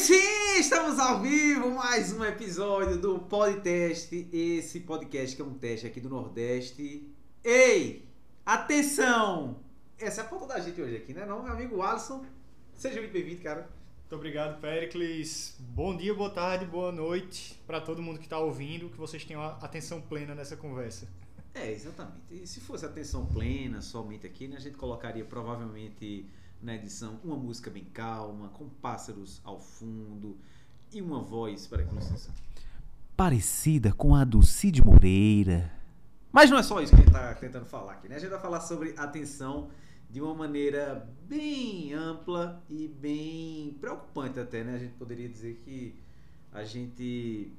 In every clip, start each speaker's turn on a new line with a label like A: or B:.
A: sim, estamos ao vivo, mais um episódio do podcast. Esse podcast que é um teste aqui do Nordeste. Ei, atenção! Essa é a ponta da gente hoje aqui, né? Não, meu amigo Alisson. Seja muito bem-vindo, cara.
B: Muito obrigado, Pericles. Bom dia, boa tarde, boa noite para todo mundo que está ouvindo, que vocês tenham atenção plena nessa conversa.
A: É, exatamente. E se fosse atenção plena somente aqui, né, a gente colocaria provavelmente na edição uma música bem calma, com pássaros ao fundo e uma voz, com licença, parecida com a do Cid Moreira. Mas não é só isso que a gente está tentando falar aqui, né? A gente vai falar sobre atenção de uma maneira bem ampla e bem preocupante até, né? A gente poderia dizer que a gente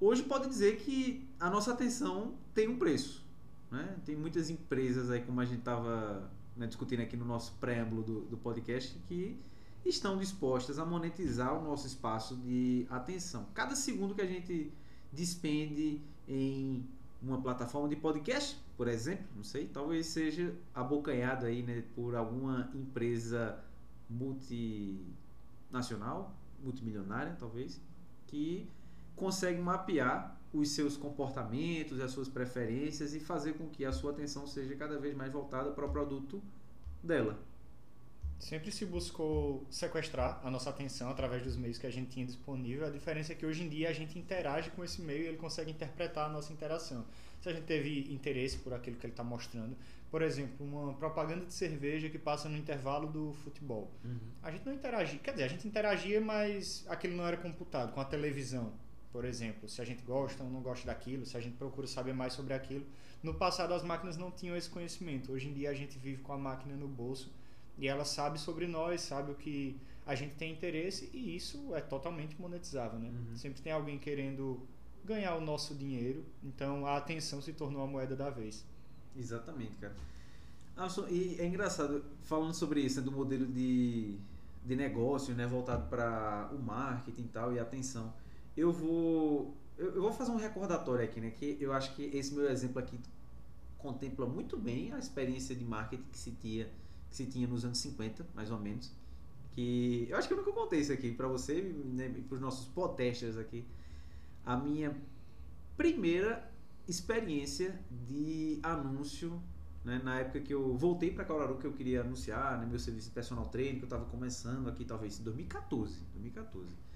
A: hoje pode dizer que a nossa atenção tem um preço, né? Tem muitas empresas aí, como a gente estava né, discutindo aqui no nosso preâmbulo do, do podcast, que estão dispostas a monetizar o nosso espaço de atenção. Cada segundo que a gente despende em uma plataforma de podcast, por exemplo, não sei, talvez seja abocanhado aí, né, por alguma empresa multinacional, multimilionária, talvez, que consegue mapear os seus comportamentos, as suas preferências e fazer com que a sua atenção seja cada vez mais voltada para o produto dela.
B: Sempre se buscou sequestrar a nossa atenção através dos meios que a gente tinha disponível. A diferença é que hoje em dia a gente interage com esse meio e ele consegue interpretar a nossa interação. Se a gente teve interesse por aquilo que ele está mostrando, por exemplo, uma propaganda de cerveja que passa no intervalo do futebol. Uhum. A gente não interagia, quer dizer, a gente interagia, mas aquilo não era computado com a televisão por exemplo, se a gente gosta ou não gosta daquilo, se a gente procura saber mais sobre aquilo. No passado as máquinas não tinham esse conhecimento. Hoje em dia a gente vive com a máquina no bolso e ela sabe sobre nós, sabe o que a gente tem interesse e isso é totalmente monetizável, né? Uhum. Sempre tem alguém querendo ganhar o nosso dinheiro, então a atenção se tornou a moeda da vez.
A: Exatamente, cara. Ah, e é engraçado, falando sobre isso, né, do modelo de, de negócio, né, voltado para o marketing e tal, e atenção eu vou eu, vou fazer um recordatório aqui, né? Que eu acho que esse meu exemplo aqui contempla muito bem a experiência de marketing que se tinha, que se tinha nos anos 50, mais ou menos. Que eu acho que eu nunca contei isso aqui para você né, para os nossos potesters aqui. A minha primeira experiência de anúncio, né, na época que eu voltei para Caruaru que eu queria anunciar né, meu serviço de personal trainer, que eu estava começando aqui talvez em 2014, 2014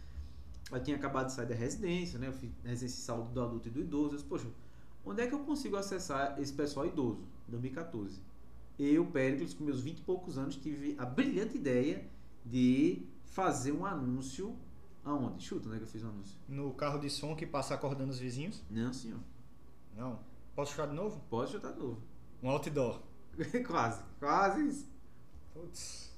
A: eu tinha acabado de sair da residência, né? Eu fiz residência de saúde do adulto e do idoso. Eu disse, poxa, onde é que eu consigo acessar esse pessoal idoso? 2014. Eu, Péricles, com meus 20 e poucos anos, tive a brilhante ideia de fazer um anúncio. Aonde? Chuta, né? Que eu fiz um anúncio.
B: No carro de som que passa acordando os vizinhos?
A: Não, senhor.
B: Não. Posso chutar de novo?
A: Pode chutar de novo.
B: Um outdoor.
A: quase, quase isso.
B: Putz.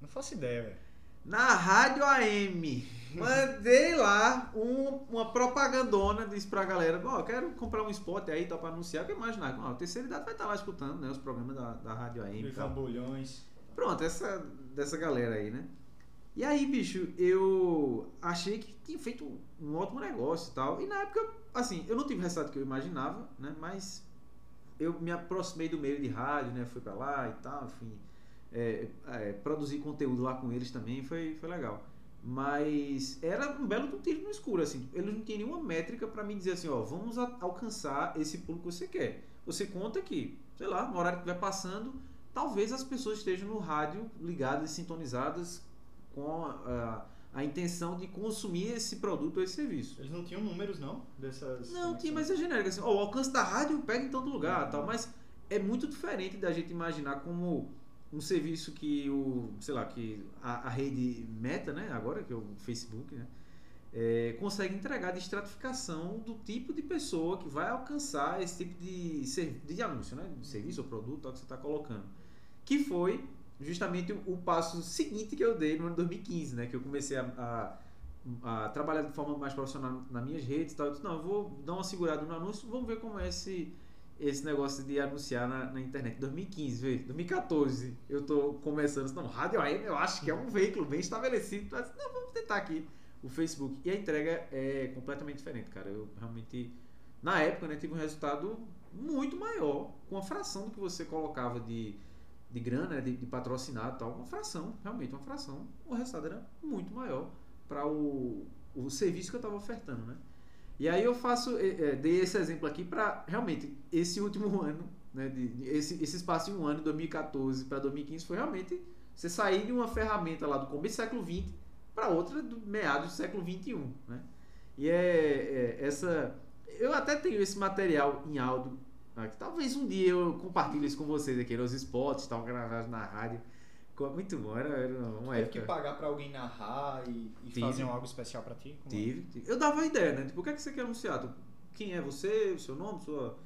B: Não faço ideia, velho
A: na rádio AM. Mandei lá um, uma propagandona, disse pra galera, ó, oh, quero comprar um spot aí tá, pra anunciar, que imaginar, ó, a terceira idade vai estar tá lá escutando, né, os programas da, da rádio AM.
B: Os bolhões.
A: Pronto, essa dessa galera aí, né? E aí, bicho, eu achei que tinha feito um ótimo negócio e tal. E na época, assim, eu não tive o resultado que eu imaginava, né? Mas eu me aproximei do meio de rádio, né? Fui pra lá e tal, enfim é, é, produzir conteúdo lá com eles também foi, foi legal. Mas era um belo tiro no escuro, assim. Eles não tinham nenhuma métrica para me dizer assim, ó, vamos alcançar esse público que você quer. Você conta que, sei lá, no horário que vai passando, talvez as pessoas estejam no rádio ligadas e sintonizadas com a, a, a, intenção de consumir esse produto ou esse serviço.
B: Eles não tinham números, não? Dessas.
A: Não, tinha, mas é genérico. Assim, ó, o alcance da rádio pega em todo lugar uhum. tal. Mas é muito diferente da gente imaginar como um serviço que o, sei lá, que a, a rede Meta, né, agora que é o Facebook, né, é, consegue entregar de estratificação do tipo de pessoa que vai alcançar esse tipo de, de anúncio, né, de serviço ou produto que você está colocando, que foi justamente o, passo seguinte que eu dei no ano 2015, né, que eu comecei a, a, a trabalhar de forma mais profissional nas minhas redes, e tal, eu disse, não, eu vou dar uma segurada no anúncio, vamos ver como é esse esse negócio de anunciar na, na internet. 2015, veio, 2014, eu tô começando. Não, Rádio AM eu acho que é um veículo bem estabelecido. Mas, não, vamos tentar aqui o Facebook. E a entrega é completamente diferente, cara. Eu realmente, na época, né, tive um resultado muito maior com a fração do que você colocava de de grana, né, de, de patrocinar tal, uma fração, realmente uma fração. O resultado era muito maior para o, o serviço que eu estava ofertando, né? E aí eu faço, é, dei esse exemplo aqui para realmente esse último ano, né, de, esse, esse espaço de um ano, 2014 para 2015, foi realmente você sair de uma ferramenta lá do começo do século XX para outra do meados do século XXI, né? E é, é, essa, eu até tenho esse material em áudio, né, que talvez um dia eu compartilhe isso com vocês aqui nos spots, tal na rádio. Muito bom, era, era uma
B: Teve época. que pagar para alguém narrar e, e fazer algo especial para ti?
A: Como é? tive, tive, Eu dava ideia, né? Tipo, o que é que você quer anunciar? Quem é você, seu nome, sua,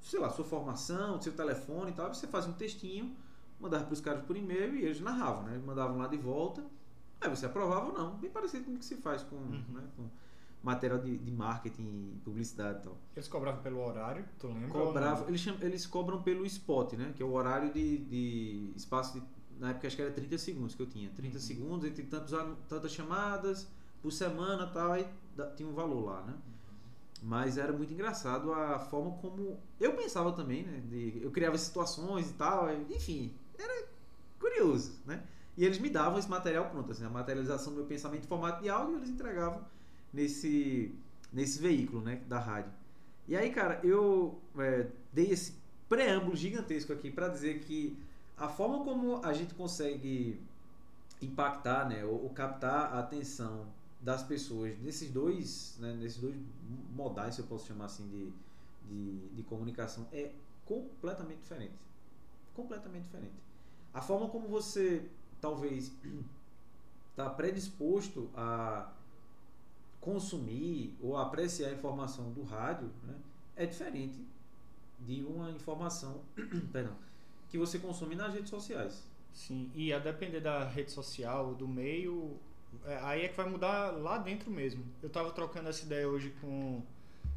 A: sei lá, sua formação, seu telefone e tal. Você fazia um textinho, mandava para os caras por e-mail e eles narravam, né? Eles mandavam lá de volta. Aí você aprovava ou não. Bem parecido com o que se faz com, uhum. né, com material de, de marketing, publicidade e tal.
B: Eles cobravam pelo horário, tu lembra?
A: Cobrava, eles, chamam, eles cobram pelo spot, né? Que é o horário de, de espaço de na época acho que era 30 segundos que eu tinha. 30 uhum. segundos, entre tantos, tantas chamadas por semana tal, aí tinha um valor lá, né? Mas era muito engraçado a forma como eu pensava também, né? De, eu criava situações e tal, enfim, era curioso, né? E eles me davam esse material pronto, assim, a materialização do meu pensamento em formato de áudio, eles entregavam nesse, nesse veículo, né, da rádio. E aí, cara, eu é, dei esse preâmbulo gigantesco aqui para dizer que a forma como a gente consegue impactar, né, ou, ou, captar a atenção das pessoas nesses dois, né, nesses dois modais, se eu posso chamar assim, de, de, de comunicação, é completamente diferente. Completamente diferente. A forma como você talvez está predisposto a consumir ou apreciar a informação do rádio né, é diferente de uma informação, perdão, que você consome nas redes sociais.
B: Sim, e a depender da rede social, do meio, é, aí é que vai mudar lá dentro mesmo. Eu estava trocando essa ideia hoje com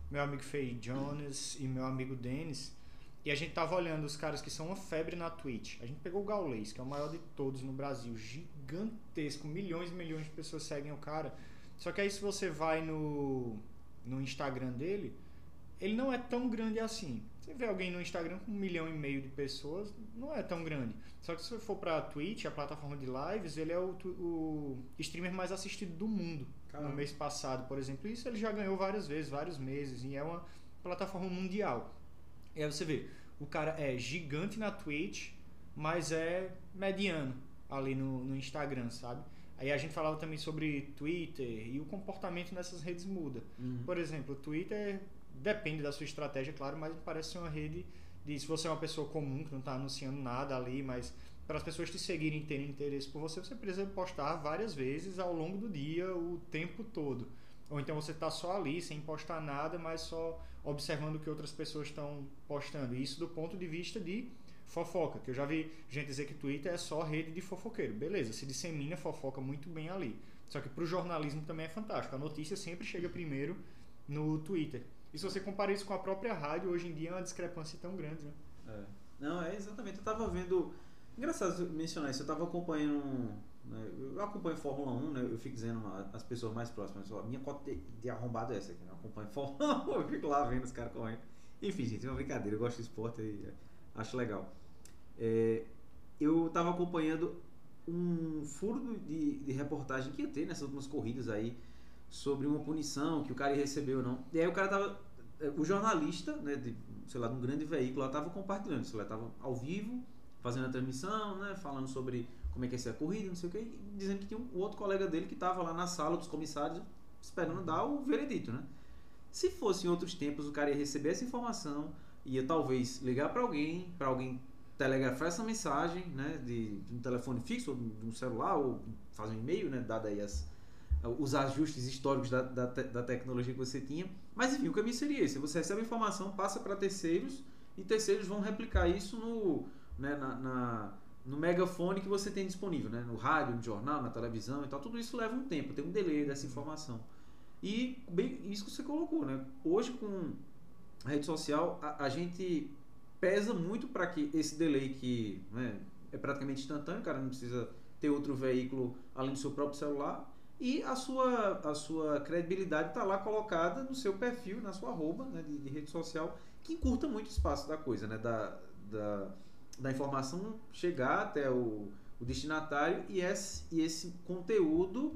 B: meu amigo Faye Jones e meu amigo Denis, e a gente tava olhando os caras que são uma febre na Twitch. A gente pegou o Gaulês, que é o maior de todos no Brasil, gigantesco, milhões e milhões de pessoas seguem o cara. Só que aí se você vai no, no Instagram dele, ele não é tão grande assim. Você vê alguém no Instagram com um milhão e meio de pessoas, não é tão grande. Só que se você for pra Twitch, a plataforma de lives, ele é o, o streamer mais assistido do mundo Caramba. no mês passado, por exemplo. Isso ele já ganhou várias vezes, vários meses, e é uma plataforma mundial. E aí você vê, o cara é gigante na Twitch, mas é mediano ali no, no Instagram, sabe? Aí a gente falava também sobre Twitter e o comportamento nessas redes muda. Uhum. Por exemplo, o Twitter Depende da sua estratégia, claro, mas parece ser uma rede de se você é uma pessoa comum que não está anunciando nada ali, mas para as pessoas te seguirem e terem interesse por você, você precisa postar várias vezes ao longo do dia, o tempo todo. Ou então você está só ali, sem postar nada, mas só observando o que outras pessoas estão postando. Isso do ponto de vista de fofoca, que eu já vi gente dizer que Twitter é só rede de fofoqueiro. Beleza, se dissemina fofoca muito bem ali. Só que para o jornalismo também é fantástico. A notícia sempre chega primeiro no Twitter. E se você compara isso com a própria rádio, hoje em dia é uma discrepância tão grande, né?
A: É. Não, é exatamente. Eu tava vendo. Engraçado mencionar isso, eu tava acompanhando. Né, eu acompanho Fórmula 1, né? Eu fico dizendo as pessoas mais próximas, ó, minha cota de, de arrombado é essa aqui, né? Eu acompanho Fórmula 1, eu fico lá vendo os caras correndo. Enfim, gente, é uma brincadeira, eu gosto de esporte e acho legal. É, eu tava acompanhando um furo de, de reportagem que ia ter nessas últimas corridas aí sobre uma punição que o cara recebeu não. E aí o cara tava. O jornalista, né, de, sei lá, de um grande veículo lá, tava compartilhando, sei lá, tava ao vivo, fazendo a transmissão, né, falando sobre como é que ia ser a corrida, não sei o que, e dizendo que tinha um outro colega dele que tava lá na sala dos comissários esperando dar o veredito, né? Se fosse em outros tempos, o cara ia receber essa informação, ia talvez ligar para alguém, para alguém telegrafar essa mensagem, né, de, de, um telefone fixo, ou de um celular, ou fazer um e-mail, né, dada aí as, os ajustes históricos da, da, da, tecnologia que você tinha. Mas enfim, o caminho seria esse: você recebe a informação, passa para terceiros e terceiros vão replicar isso no, né, na, na, no megafone que você tem disponível, né? no rádio, no jornal, na televisão e tal. Tudo isso leva um tempo, tem um delay dessa informação. E bem, isso que você colocou, né? Hoje com a rede social, a, a gente pesa muito para que esse delay que né, é praticamente instantâneo, o cara não precisa ter outro veículo além do seu próprio celular e a sua, a sua credibilidade está lá colocada no seu perfil, na sua arroba né, de, de, rede social, que encurta muito o espaço da coisa, né, da, da, da informação chegar até o, o destinatário e esse, e esse conteúdo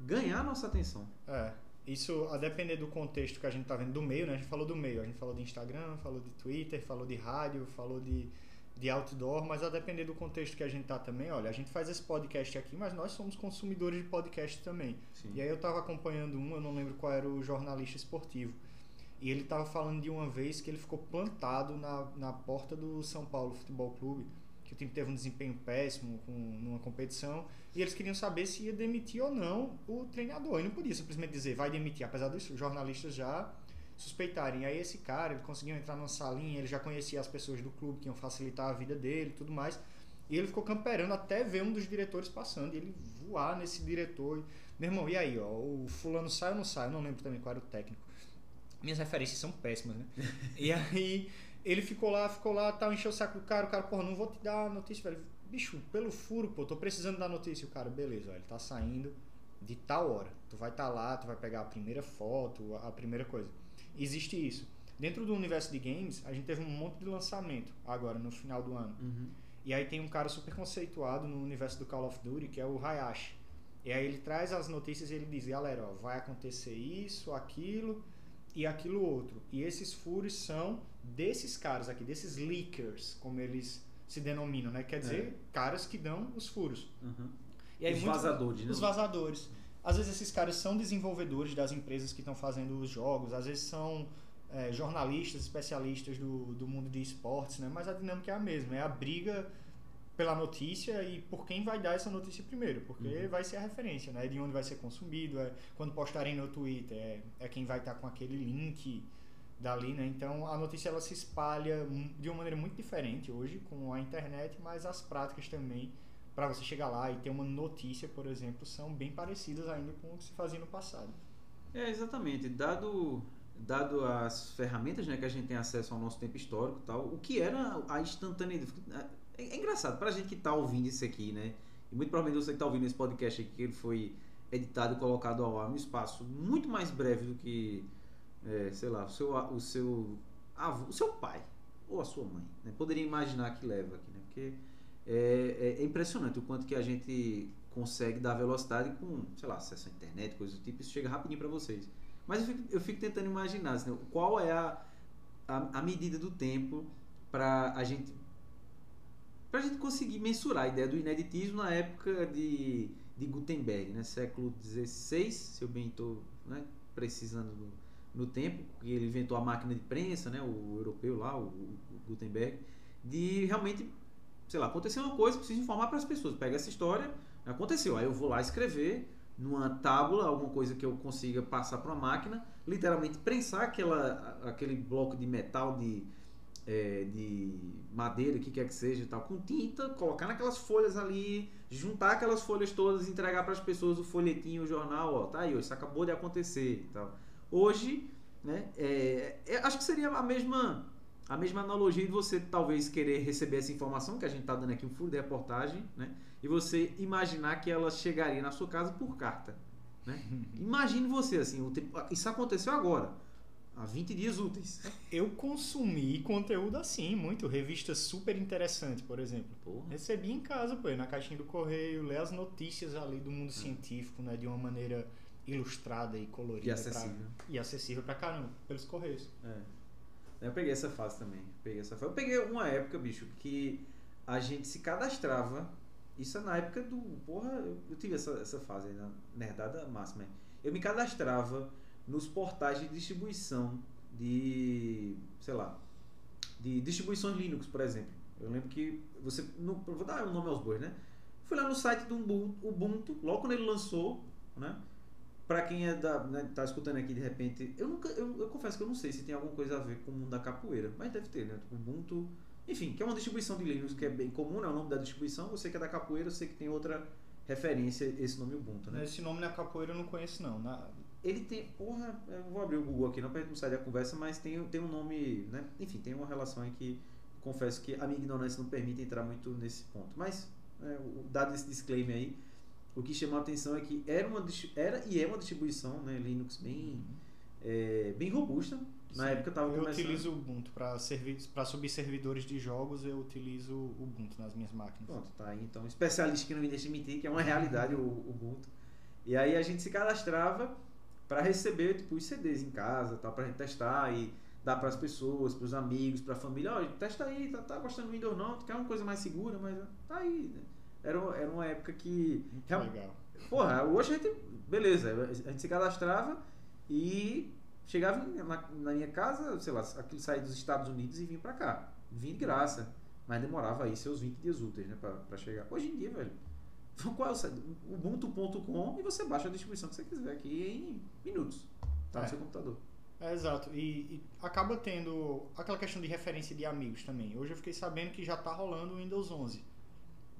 A: ganhar nossa atenção.
B: É. Isso a depender do contexto que a gente tá vendo, do meio, né? A gente falou do meio, a gente falou de Instagram, falou de Twitter, falou de rádio, falou de, de outdoor, mas a depender do contexto que a gente tá também, olha, a gente faz esse podcast aqui, mas nós somos consumidores de podcast também.
A: Sim.
B: E aí eu tava acompanhando um, eu não lembro qual era o jornalista esportivo. E ele tava falando de uma vez que ele ficou plantado na, na porta do São Paulo Futebol Clube, que o time teve um desempenho péssimo com, numa competição, e eles queriam saber se ia demitir ou não o treinador. E não podia simplesmente dizer vai demitir, apesar dos jornalistas já suspeitarem. Aí esse cara, ele conseguiu entrar numa salinha, ele já conhecia as pessoas do clube que iam facilitar a vida dele e tudo mais. E ele ficou camperando até ver um dos diretores passando e ele voar nesse diretor. Meu irmão, e aí, ó, o fulano sai ou não sai? Eu não lembro também qual era o técnico. Minhas referências são péssimas, né? e aí ele ficou lá, ficou lá, tal, encheu o saco do cara, o cara, porra, não vou te dar a notícia, velho. Bicho, pelo furo, pô, tô precisando da notícia. O cara, beleza, ó, ele tá saindo de tal hora. Tu vai estar tá lá, tu vai pegar a primeira foto, a primeira coisa. Existe isso. Dentro do universo de games, a gente teve um monte de lançamento agora, no final do ano.
A: Uhum.
B: E aí tem um cara super conceituado no universo do Call of Duty, que é o Hayashi. E aí ele traz as notícias e ele diz, galera, ó, vai acontecer isso, aquilo e aquilo outro. E esses furos são desses caras aqui, desses leakers, como eles se denominam, né? Quer dizer,
A: É.
B: caras que dão os furos.
A: Uhum.
B: E aí
A: Os vazadores, né?
B: Os vazadores. Às vezes esses caras são desenvolvedores das empresas que estão fazendo os jogos, às vezes são é, jornalistas, especialistas do, do mundo de esportes, né? Mas a dinâmica é a mesma, é a briga pela notícia e por quem vai dar essa notícia primeiro, porque
A: Uhum.
B: vai ser a referência, né? De onde vai ser consumido, é quando postarem no Twitter, é, é quem vai estar com aquele link dali, né? Então a notícia ela se espalha de uma maneira muito diferente hoje com a internet, mas as práticas também para você chegar lá e ter uma notícia, por exemplo, são bem parecidas ainda com o que se fazia no passado.
A: É, exatamente. Dado, dado as ferramentas né, que a gente tem acesso ao nosso tempo histórico tal, o que era a instantaneidade. É, é engraçado, pra gente que tá ouvindo isso aqui, né? E muito provavelmente você que tá ouvindo esse podcast aqui, que ele foi editado e colocado ao ar num espaço muito mais breve do que, é, sei lá, o seu, o seu avô, o seu pai ou a sua mãe. Né? Poderia imaginar que leva aqui, né? Porque é, é- é impressionante o quanto que a gente consegue dar velocidade com, sei lá, acesso à internet, coisas do tipo, isso chega rapidinho para vocês. Mas eu fico, eu fico tentando imaginar assim, qual é a, a, a medida do tempo para a gente para a gente conseguir mensurar a ideia do ineditismo na época de, de Gutenberg, né? século XVI, se eu bem estou né? precisando no, no tempo, que ele inventou a máquina de prensa, né? o europeu lá, o, o Gutenberg, de realmente, sei lá, aconteceu uma coisa, preciso informar para as pessoas. Pega essa história, aconteceu, aí eu vou lá escrever numa tábula, alguma coisa que eu consiga passar para uma máquina, literalmente prensar aquela, aquele bloco de metal, de, é, de madeira, o que quer que seja, tal, com tinta, colocar naquelas folhas ali, juntar aquelas folhas todas, entregar para as pessoas o folhetinho, o jornal, ó, tá aí, isso acabou de acontecer, tal. Hoje, né, é, é, acho que seria a mesma a mesma analogia de você talvez querer receber essa informação que a gente está dando aqui um furo de reportagem, né? E você imaginar que ela chegaria na sua casa por carta, né? Imagine você assim, o tempo- isso aconteceu agora, há 20 dias úteis.
B: Eu consumi conteúdo assim, muito. Revista super interessante, por exemplo.
A: Porra.
B: Recebi em casa, pô, na caixinha do correio, ler as notícias ali do mundo científico, né, de uma maneira ilustrada e colorida.
A: E acessível.
B: Pra, e acessível pra caramba, pelos correios.
A: É. Eu peguei essa fase também. Peguei essa fase. Eu peguei uma época, bicho, que a gente se cadastrava. Isso é na época do. Porra, eu, tive essa, essa fase aí, na nerdada máxima. Eu me cadastrava nos portais de distribuição de. sei lá. De distribuições Linux, por exemplo. Eu lembro que você. Eu vou dar o nome aos bois, né? Fui lá no site do Ubuntu logo quando ele lançou, né? Pra quem é da, né, tá escutando aqui de repente, eu nunca, eu, eu confesso que eu não sei se tem alguma coisa a ver com o mundo da capoeira, mas deve ter, né? Tipo, Ubuntu, enfim, que é uma distribuição de Linux que é bem comum, né? O nome da distribuição, você que é da capoeira, eu sei que tem outra referência esse nome Ubuntu, né?
B: Esse nome na capoeira eu não conheço, não. Na-
A: Ele tem, porra, eu vou abrir o Google aqui não pra gente não sair da conversa, mas tem, tem um nome, né? Enfim, tem uma relação aí que confesso que a minha ignorância não permite entrar muito nesse ponto. Mas, é, dado esse disclaimer aí, o que chamou a atenção é que era, uma, era e é uma distribuição, né? Linux bem é, bem robusta. Na
B: Sim.
A: época eu tava
B: eu
A: começando.
B: utilizo o Ubuntu para para subir servidores de jogos, eu utilizo o Ubuntu nas minhas máquinas.
A: Pronto, tá aí então. Especialista que não me deixa mentir, que é uma realidade o, o Ubuntu. E aí a gente se cadastrava para receber tipo, os CDs em casa, tal, pra gente testar e dar para as pessoas, para os amigos, para a família. Olha, testa aí, tá, tá gostando do Windows não? Tu quer uma coisa mais segura, mas tá aí. Né? Era, era uma época que.
B: Muito legal.
A: Porra, hoje a gente. Beleza, a gente se cadastrava e chegava na, na minha casa, sei lá, aquilo saía dos Estados Unidos e vinha pra cá. Vinha de graça. Mas demorava aí seus 20 dias úteis, né, pra, pra chegar. Hoje em dia, velho. Qual é o? Ubuntu.com e você baixa a distribuição que você quiser aqui em minutos. Tá no
B: É.
A: seu computador.
B: É, exato. E, e acaba tendo aquela questão de referência de amigos também. Hoje eu fiquei sabendo que já tá rolando o Windows 11.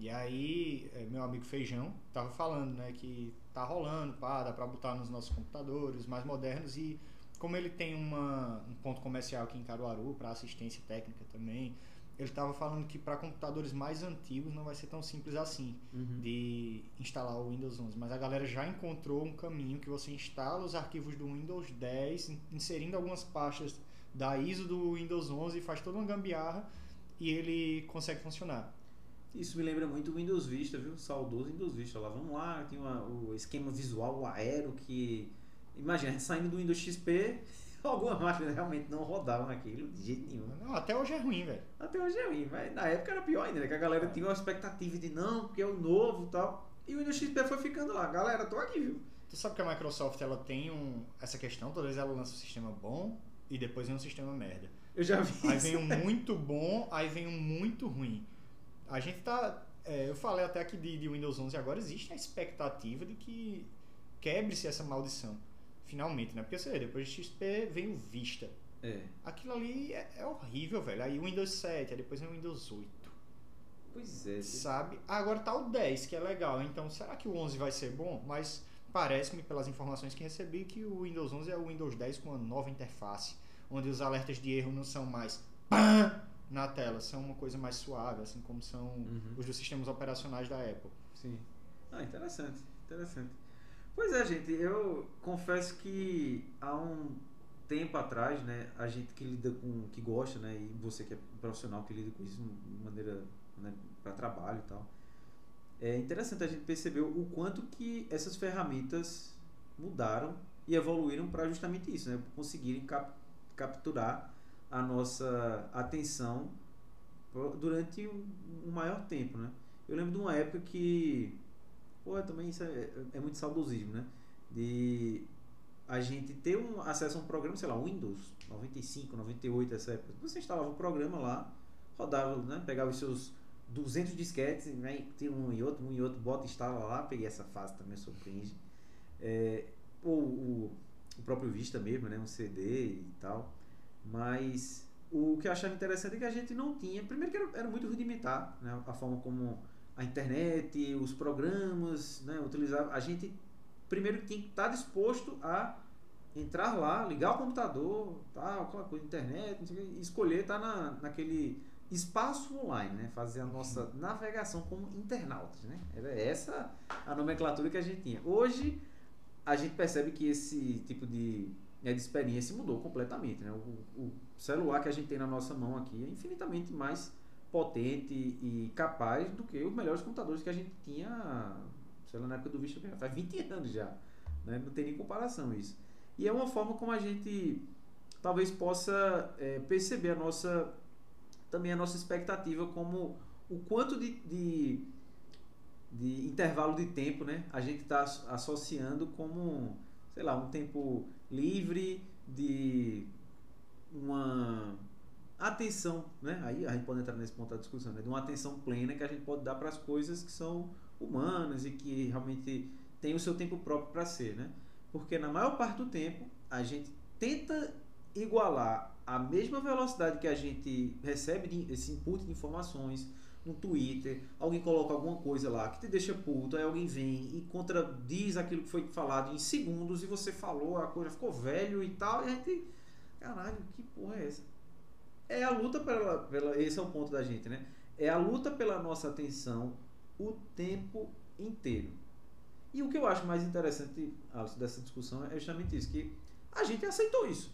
B: E aí, é, meu amigo Feijão tava falando, né, que tá rolando, pá, dá pra botar nos nossos computadores mais modernos. E como ele tem uma, um ponto comercial aqui em Caruaru para assistência técnica também, ele tava falando que para computadores mais antigos não vai ser tão simples assim de instalar o Windows 11, mas a galera já encontrou um caminho que você instala os arquivos do Windows 10, in- inserindo algumas pastas da ISO do Windows 11, faz toda uma gambiarra e ele consegue funcionar.
A: Isso me lembra muito o Windows Vista, viu? Saudoso Windows Vista. Lá, vamos lá, tem uma- o esquema visual, o aero que. Imagina, saindo do Windows XP, algumas máquinas realmente não rodavam naquilo de jeito nenhum.
B: Não, até hoje é ruim, velho.
A: Até hoje é ruim, mas na época era pior ainda, né? Que a galera tinha uma expectativa de não, porque é o novo e tal. E o Windows XP foi ficando lá. Galera, tô aqui, viu?
B: Tu sabe que a Microsoft ela tem um, essa questão, toda vez ela lança um sistema bom e depois vem um sistema merda.
A: Eu já vi
B: Aí
A: isso.
B: vem um muito bom, aí vem um muito ruim. A gente tá. é, eu falei até aqui de, de Windows 11 agora, existe a expectativa de que quebre-se essa maldição. Finalmente, né? Porque você vê, depois de XP vem o Vista.
A: É,
B: Aquilo ali é, é horrível, velho. Aí o Windows 7, aí depois vem o Windows 8.
A: pois é.
B: Sabe? Agora tá o 10, que é legal. Então, será que o 11 vai ser bom? Mas parece-me, pelas informações que recebi, que o Windows 11 é o Windows 10 com uma nova interface, onde os alertas de erro não são mais PAM na tela, são uma coisa mais suave, assim como são
A: Uhum.
B: os dos sistemas operacionais da Apple.
A: Sim. Ah, interessante, interessante. Pois é, gente, eu confesso que há um tempo atrás, né, a gente que lida com, que gosta, né, e você que é profissional que lida com isso de maneira, né, para trabalho e tal, é interessante a gente perceber o quanto que essas ferramentas mudaram e evoluíram para justamente isso, né, conseguirem cap capturar a nossa atenção durante um, um maior tempo, né? Eu lembro de uma época que, pô, também isso é, é muito saudosismo, né? De a gente ter um acesso a um programa, sei lá, Windows 95, 98, essa época. Você instalava o programa lá, rodava, né? Pegava os seus 200 disquetes, né? tira um e outro, um e outro, bota, instala lá. Peguei essa fase também, surpreende. É, ou o, o próprio Vista mesmo, né? Um CD e tal. Mas o que eu achava interessante é que a gente não tinha. Primeiro que era, era muito rudimentar, né? A forma como a internet, os programas, né? Utilizava. A gente primeiro tinha que estar disposto a entrar lá, ligar o computador, tal, aquela coisa, internet, e escolher estar na, naquele espaço online, né? Fazer a nossa navegação como internautas, né? Era essa a nomenclatura que a gente tinha. Hoje a gente percebe que esse tipo de, né, de experiência mudou completamente, né? O, o celular que a gente tem na nossa mão aqui é infinitamente mais potente e capaz do que os melhores computadores que a gente tinha, sei lá, na época do Vista faz 20 anos já, né? Não tem nem comparação isso. E é uma forma como a gente talvez possa é, perceber a nossa também a nossa expectativa como o quanto de, de, de intervalo de tempo né, a gente está associando como, sei lá, um tempo livre de uma atenção, né? Aí a gente pode entrar nesse ponto da discussão, né? De uma atenção plena que a gente pode dar para as coisas que são humanas e que realmente tem o seu tempo próprio para ser, né? Porque na maior parte do tempo a gente tenta igualar a mesma velocidade que a gente recebe esse input de informações no Twitter, alguém coloca alguma coisa lá que te deixa puto, aí alguém vem e contradiz aquilo que foi falado em segundos e você falou, a coisa ficou velho e tal, e a gente, caralho, que porra é essa? É a luta pela, pela esse é o ponto da gente, né? É a luta pela nossa atenção o tempo inteiro. E o que eu acho mais interessante Alisson, dessa discussão é justamente isso, que A gente aceitou isso.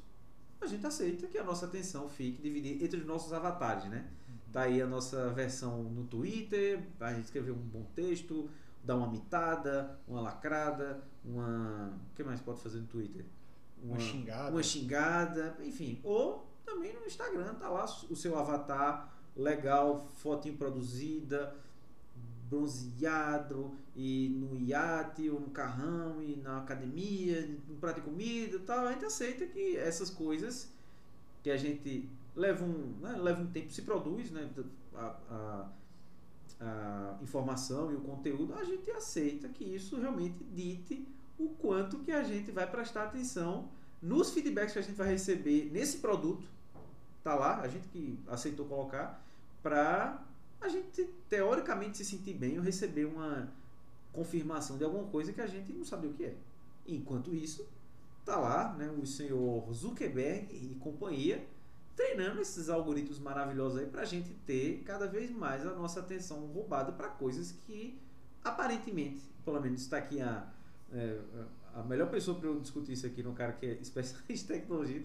A: A gente aceita que a nossa atenção fique dividida entre os nossos avatares, né? Tá aí a nossa versão no Twitter, a gente escrever um bom texto, dar uma mitada, uma lacrada, uma. O que mais pode fazer no Twitter?
B: Uma, uma xingada.
A: Uma xingada, enfim. Ou também no Instagram, tá lá o seu avatar legal, fotinho produzida, bronzeado, e no iate, ou no carrão, e na academia, no prato de comida e tal. A gente aceita que essas coisas que a gente leva um, né, leva um tempo, se produz, né? A, a, a informação e o conteúdo, a gente aceita que isso realmente dite o quanto que a gente vai prestar atenção nos feedbacks que a gente vai receber nesse produto, tá lá, a gente que aceitou colocar, para a gente teoricamente se sentir bem ou receber uma confirmação de alguma coisa que a gente não sabe o que é. Enquanto isso, tá lá, né, o senhor Zuckerberg e companhia treinando esses algoritmos maravilhosos aí para a gente ter cada vez mais a nossa atenção roubada para coisas que aparentemente, pelo menos está aqui a, é, a melhor pessoa para eu discutir isso aqui, um cara que é especialista em tecnologia,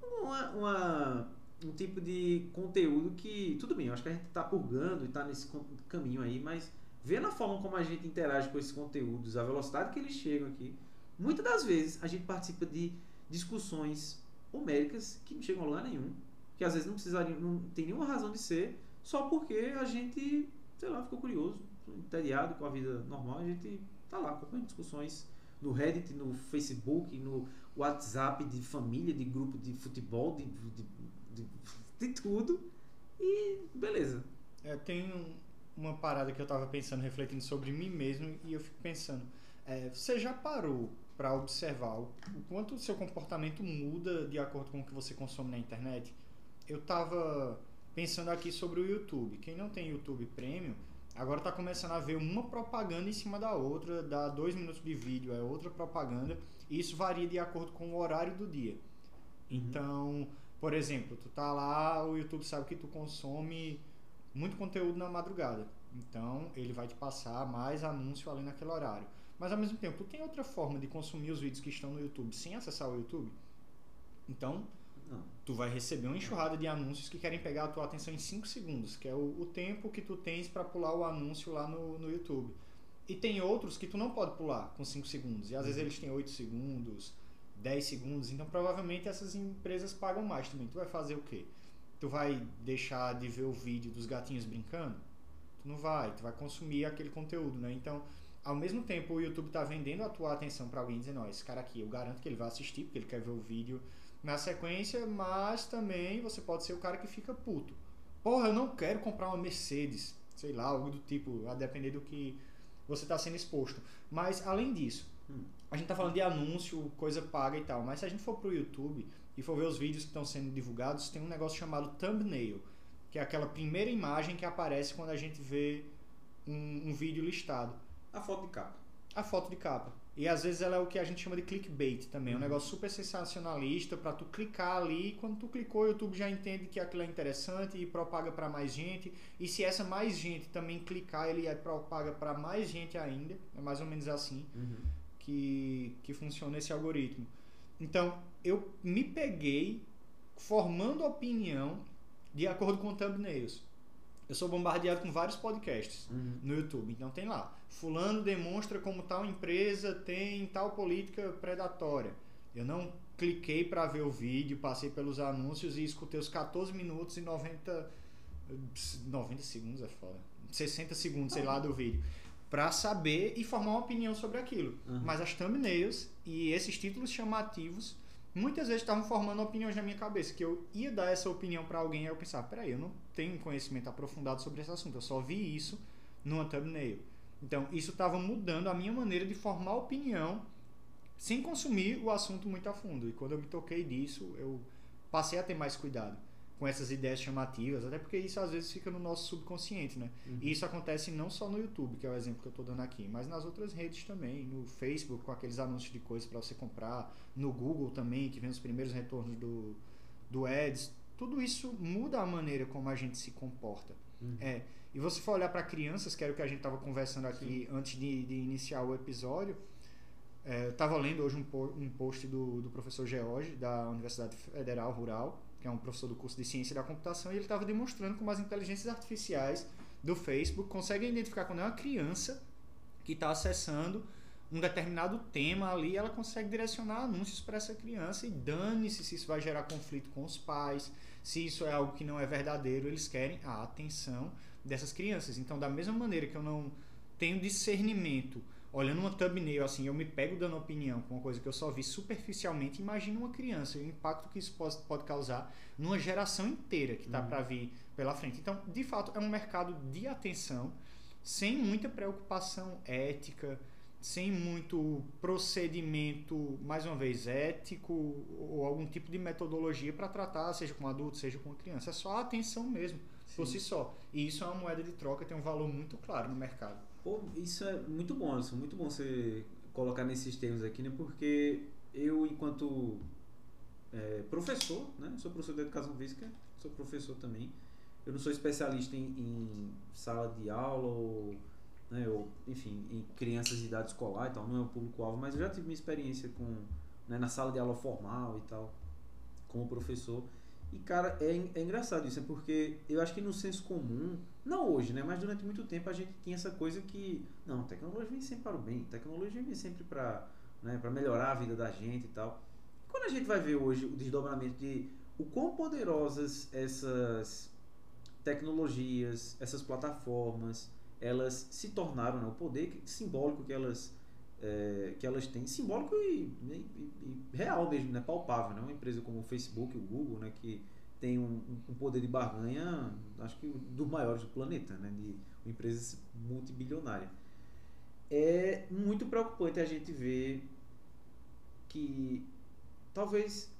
A: uma, uma, um tipo de conteúdo que, tudo bem, eu acho que a gente está purgando e está nesse caminho aí, mas vendo a forma como a gente interage com esses conteúdos, a velocidade que eles chegam aqui, muitas das vezes a gente participa de discussões homéricas que não chegam a lugar nenhum, que às vezes não precisariam, não tem nenhuma razão de ser, só porque a gente, sei lá, ficou curioso, entediado com a vida normal, a gente tá lá acompanhando discussões no Reddit, no Facebook, no WhatsApp de família, de grupo de futebol, de, de, de, de tudo. E beleza.
B: É, tem uma parada que eu tava pensando, refletindo sobre mim mesmo, e eu fico pensando, é, você já parou para observar o quanto o seu comportamento muda de acordo com o que você consome na internet? Eu tava pensando aqui sobre o YouTube. Quem não tem YouTube Premium, agora está começando a ver uma propaganda em cima da outra, dá dois minutos de vídeo, é outra propaganda, e isso varia de acordo com o horário do dia. Uhum. Então, por exemplo, tu tá lá, o YouTube sabe que tu consome muito conteúdo na madrugada. Então, ele vai te passar mais anúncio ali naquele horário. Mas ao mesmo tempo, tu tem outra forma de consumir os vídeos que estão no YouTube sem acessar o YouTube? Então, não. Tu vai receber uma enxurrada de anúncios que querem pegar a tua atenção em 5 segundos, que é o, o, tempo que tu tens para pular o anúncio lá no, no YouTube. E tem outros que tu não pode pular com 5 segundos. E às vezes uhum. eles têm 8 segundos, 10 segundos. Então provavelmente essas empresas pagam mais também. Tu vai fazer o quê? Tu vai deixar de ver o vídeo dos gatinhos brincando? Tu não vai, tu vai consumir aquele conteúdo, né? Então, ao mesmo tempo o YouTube está vendendo a tua atenção para alguém dizendo, ó, esse cara aqui, eu garanto que ele vai assistir porque ele quer ver o vídeo na sequência, mas também você pode ser o cara que fica puto. Porra, eu não quero comprar uma Mercedes, sei lá, algo do tipo, a depender do que você está sendo exposto. Mas além disso, hum. a gente está falando de anúncio, coisa paga e tal, mas se a gente for pro YouTube e for ver os vídeos que estão sendo divulgados, tem um negócio chamado thumbnail, que é aquela primeira imagem que aparece quando a gente vê um, um vídeo listado.
A: A foto de capa.
B: A foto de capa. E às vezes ela é o que a gente chama de clickbait também. É um uhum. negócio super sensacionalista para tu clicar ali. E quando tu clicou, o YouTube já entende que aquilo é interessante e propaga para mais gente. E se essa mais gente também clicar, ele propaga para mais gente ainda. É mais ou menos assim uhum. que, que funciona esse algoritmo. Então, eu me peguei formando opinião de acordo com thumbnails. Eu sou bombardeado com vários podcasts uhum. no YouTube. Então tem lá. Fulano demonstra como tal empresa tem tal política predatória. Eu não cliquei para ver o vídeo, passei pelos anúncios e escutei os 14 minutos e 90 90 segundos é foda. 60 segundos, sei lá, do vídeo. Pra saber e formar uma opinião sobre aquilo. Uhum. Mas as thumbnails e esses títulos chamativos muitas vezes estavam formando opiniões na minha cabeça, que eu ia dar essa opinião para alguém e eu pensava, peraí, eu não tenho conhecimento aprofundado sobre esse assunto, eu só vi isso numa thumbnail. Então, isso estava mudando a minha maneira de formar opinião sem consumir o assunto muito a fundo. E quando eu me toquei disso, eu passei a ter mais cuidado com essas ideias chamativas, até porque isso às vezes fica no nosso subconsciente, né? Uhum. E isso acontece não só no YouTube, que é o exemplo que eu estou dando aqui, mas nas outras redes também, no Facebook com aqueles anúncios de coisas para você comprar, no Google também, que vem os primeiros retornos do, do Ads. Tudo isso muda a maneira como a gente se comporta. Uhum. É, e você for olhar para crianças, que era o que a gente estava conversando aqui Sim. antes de, de iniciar o episódio, É, eu estava lendo hoje um, um post do, do professor George, da Universidade Federal Rural, que é um professor do curso de Ciência da Computação, e ele estava demonstrando como as inteligências artificiais do Facebook conseguem identificar quando é uma criança que está acessando um determinado tema ali, ela consegue direcionar anúncios para essa criança e dane-se se isso vai gerar conflito com os pais, se isso é algo que não é verdadeiro, eles querem a atenção dessas crianças. Então, da mesma maneira que eu não tenho discernimento olhando uma thumbnail assim, eu me pego dando opinião com uma coisa que eu só vi superficialmente, imagina uma criança e o impacto que isso pode, pode causar numa geração inteira que está uhum. para vir pela frente. Então, de fato, é um mercado de atenção, sem muita preocupação ética, sem muito procedimento, mais uma vez, ético ou algum tipo de metodologia para tratar, seja com adulto, seja com criança. É só a atenção mesmo, Sim. por si só. E isso é uma moeda de troca, tem um valor muito claro no mercado.
A: Pô, isso é muito bom, Alisson. Muito bom você colocar nesses termos aqui, né? Porque eu, enquanto é, professor, né? Sou professor de educação física, sou professor também. Eu não sou especialista em, em sala de aula ou, né, ou, enfim, em crianças de idade escolar e tal, não é o público-alvo, mas eu já tive minha experiência com, né, na sala de aula formal e tal, como professor. E, cara, é, é engraçado isso, é porque eu acho que no senso comum, não hoje, né? Mas durante muito tempo a gente tinha essa coisa que, não, tecnologia vem sempre para o bem, tecnologia vem sempre para né, melhorar a vida da gente e tal. Quando a gente vai ver hoje o desdobramento de o quão poderosas essas tecnologias, essas plataformas, elas se tornaram, né, o poder simbólico que elas é, que elas têm, simbólico e, e, e, real mesmo, né? palpável. Né? Uma empresa como o Facebook, o Google, né? que tem um, um poder de barganha, acho que dos maiores do planeta, né? de uma empresa multibilionária. É muito preocupante a gente ver que talvez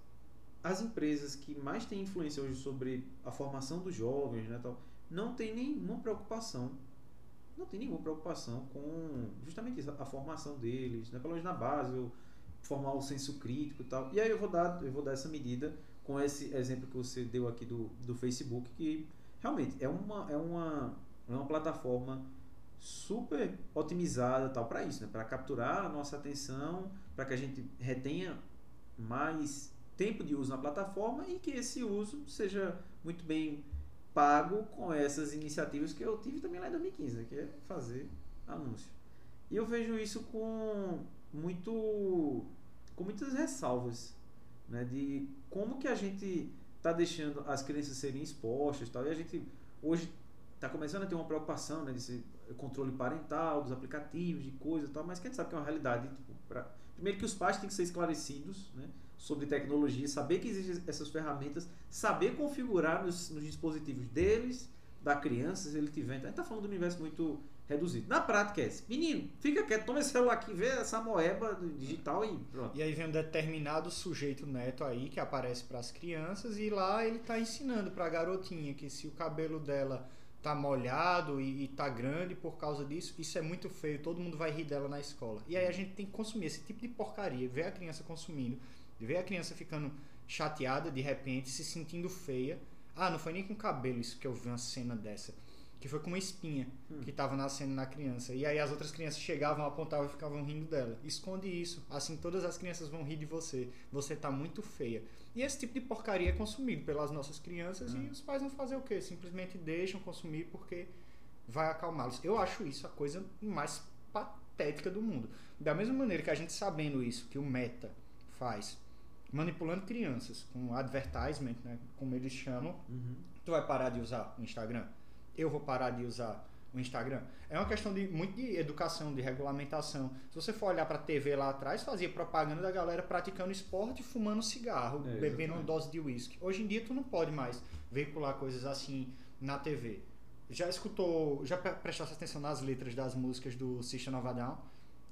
A: as empresas que mais têm influência hoje sobre a formação dos jovens, né, tal, não tem nenhuma preocupação não tem nenhuma preocupação com justamente isso, a formação deles, né? pelo menos na base, eu formar o senso crítico e tal. E aí eu vou dar, eu vou dar essa medida com esse exemplo que você deu aqui do, do Facebook, que realmente é uma, é uma, é uma plataforma super otimizada tal para isso, né? para capturar a nossa atenção, para que a gente retenha mais tempo de uso na plataforma e que esse uso seja muito bem pago com essas iniciativas que eu tive também lá em 2015, né, que é fazer anúncio. E eu vejo isso com muito com muitas ressalvas, né, de como que a gente está deixando as crianças serem expostas, tal. E a gente hoje está começando a ter uma preocupação, né, desse controle parental dos aplicativos, de coisas, tal, mas que a gente sabe que é uma realidade, tipo, pra, primeiro que os pais têm que ser esclarecidos, né, sobre tecnologia, saber que existem essas ferramentas, saber configurar nos, nos dispositivos deles, da criança, se ele tiver. Então, a gente está falando do universo muito reduzido. Na prática é esse. Menino, fica quieto, toma esse celular aqui, vê essa moeba digital e pronto.
B: E aí vem um determinado sujeito neto aí que aparece para as crianças e lá ele está ensinando para a garotinha que se o cabelo dela tá molhado e, e tá grande por causa disso, isso é muito feio, todo mundo vai rir dela na escola. E aí a gente tem que consumir esse tipo de porcaria, ver a criança consumindo de ver a criança ficando chateada de repente, se sentindo feia. Ah, não foi nem com cabelo isso que eu vi uma cena dessa. Que foi com uma espinha hum. que estava nascendo na criança. E aí as outras crianças chegavam, apontavam e ficavam rindo dela. Esconde isso. Assim todas as crianças vão rir de você. Você tá muito feia. E esse tipo de porcaria é consumido pelas nossas crianças hum. e os pais vão fazer o quê? Simplesmente deixam consumir porque vai acalmá-los. Eu acho isso a coisa mais patética do mundo. Da mesma maneira que a gente sabendo isso, que o Meta faz manipulando crianças com advertisement, né, como eles chamam, uhum. tu vai parar de usar o Instagram? Eu vou parar de usar o Instagram? É uma questão de muito de educação, de regulamentação. Se você for olhar para a TV lá atrás, fazia propaganda da galera praticando esporte, fumando cigarro, é, bebendo uma dose de uísque. Hoje em dia tu não pode mais veicular coisas assim na TV. Já escutou, já prestaste atenção nas letras das músicas do System of a Down?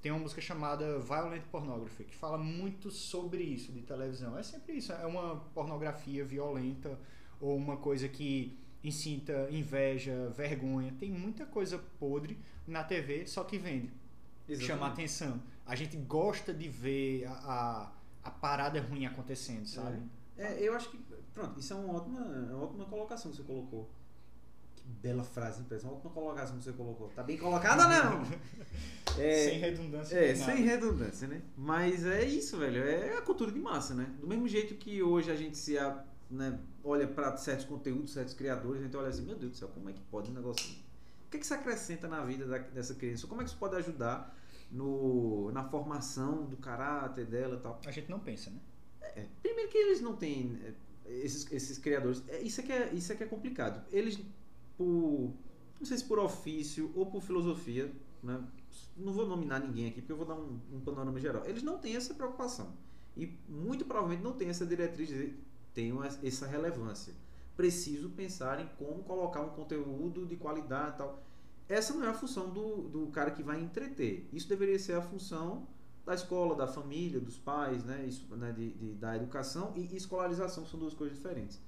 B: Tem uma música chamada Violent Pornography, que fala muito sobre isso de televisão. É sempre isso, é uma pornografia violenta ou uma coisa que incita inveja, vergonha. Tem muita coisa podre na TV, só que vende. Exatamente. Chama atenção. A gente gosta de ver a, a, a parada ruim acontecendo, sabe?
A: É. é. eu acho que. Pronto, isso é uma ótima, é uma ótima colocação que você colocou. Bela frase, impressão. Última colocação que você colocou. Tá bem colocada, não?
B: É, sem redundância.
A: É, sem redundância, né? Mas é isso, velho. É a cultura de massa, né? Do mesmo jeito que hoje a gente se né, olha para certos conteúdos, certos criadores, a gente olha assim, meu Deus do céu, como é que pode um negócio O que, é que isso acrescenta na vida da, dessa criança? Como é que isso pode ajudar no, na formação do caráter dela e tal?
B: A gente não pensa, né?
A: É, primeiro que eles não têm esses, esses criadores, é, isso, é que é, isso é que é complicado. Eles, por, não sei se por ofício ou por filosofia, né? não vou nominar ninguém aqui porque eu vou dar um, um panorama geral. Eles não têm essa preocupação. E muito provavelmente não tem essa diretriz, tem essa relevância. Preciso pensar em como colocar um conteúdo de qualidade e tal. Essa não é a função do, do cara que vai entreter. Isso deveria ser a função da escola, da família, dos pais, né? Isso, né? De, de, da educação e escolarização são duas coisas diferentes.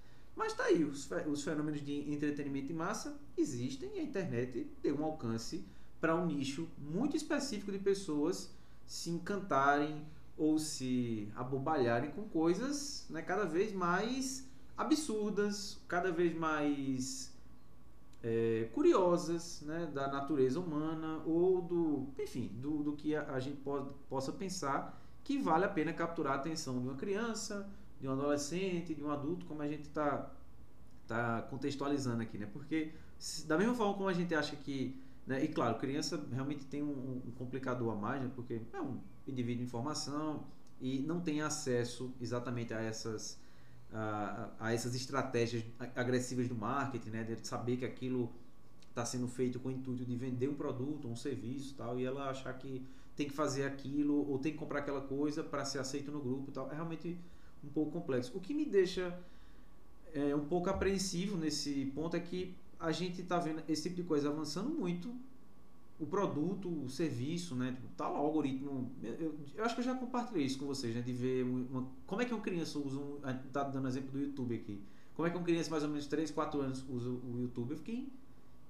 A: Mas tá aí, os, os fenômenos de entretenimento em massa existem e a internet tem um alcance para um nicho muito específico de pessoas se encantarem ou se abobalharem com coisas né, cada vez mais absurdas, cada vez mais é, curiosas né, da natureza humana ou do, enfim, do, do que a, a gente possa pensar que vale a pena capturar a atenção de uma criança, de um adolescente, de um adulto, como a gente está tá contextualizando aqui, né? Porque da mesma forma como a gente acha que, né, e claro, criança realmente tem um, um complicador a mais, né, porque é um indivíduo em formação e não tem acesso exatamente a essas a, a essas estratégias agressivas do marketing, né? De saber que aquilo está sendo feito com o intuito de vender um produto, um serviço, tal, e ela achar que tem que fazer aquilo ou tem que comprar aquela coisa para ser aceito no grupo, tal, é realmente um pouco complexo. O que me deixa é, um pouco apreensivo nesse ponto é que a gente está vendo esse tipo de coisa avançando muito o produto, o serviço, né? Tipo, tá lá o algoritmo. Eu, eu, acho que eu já compartilhei isso com vocês, né? De ver uma, como é que uma criança usa um. Tá dando exemplo do YouTube aqui. Como é que uma criança mais ou menos 3, 4 anos usa o YouTube? Eu fiquei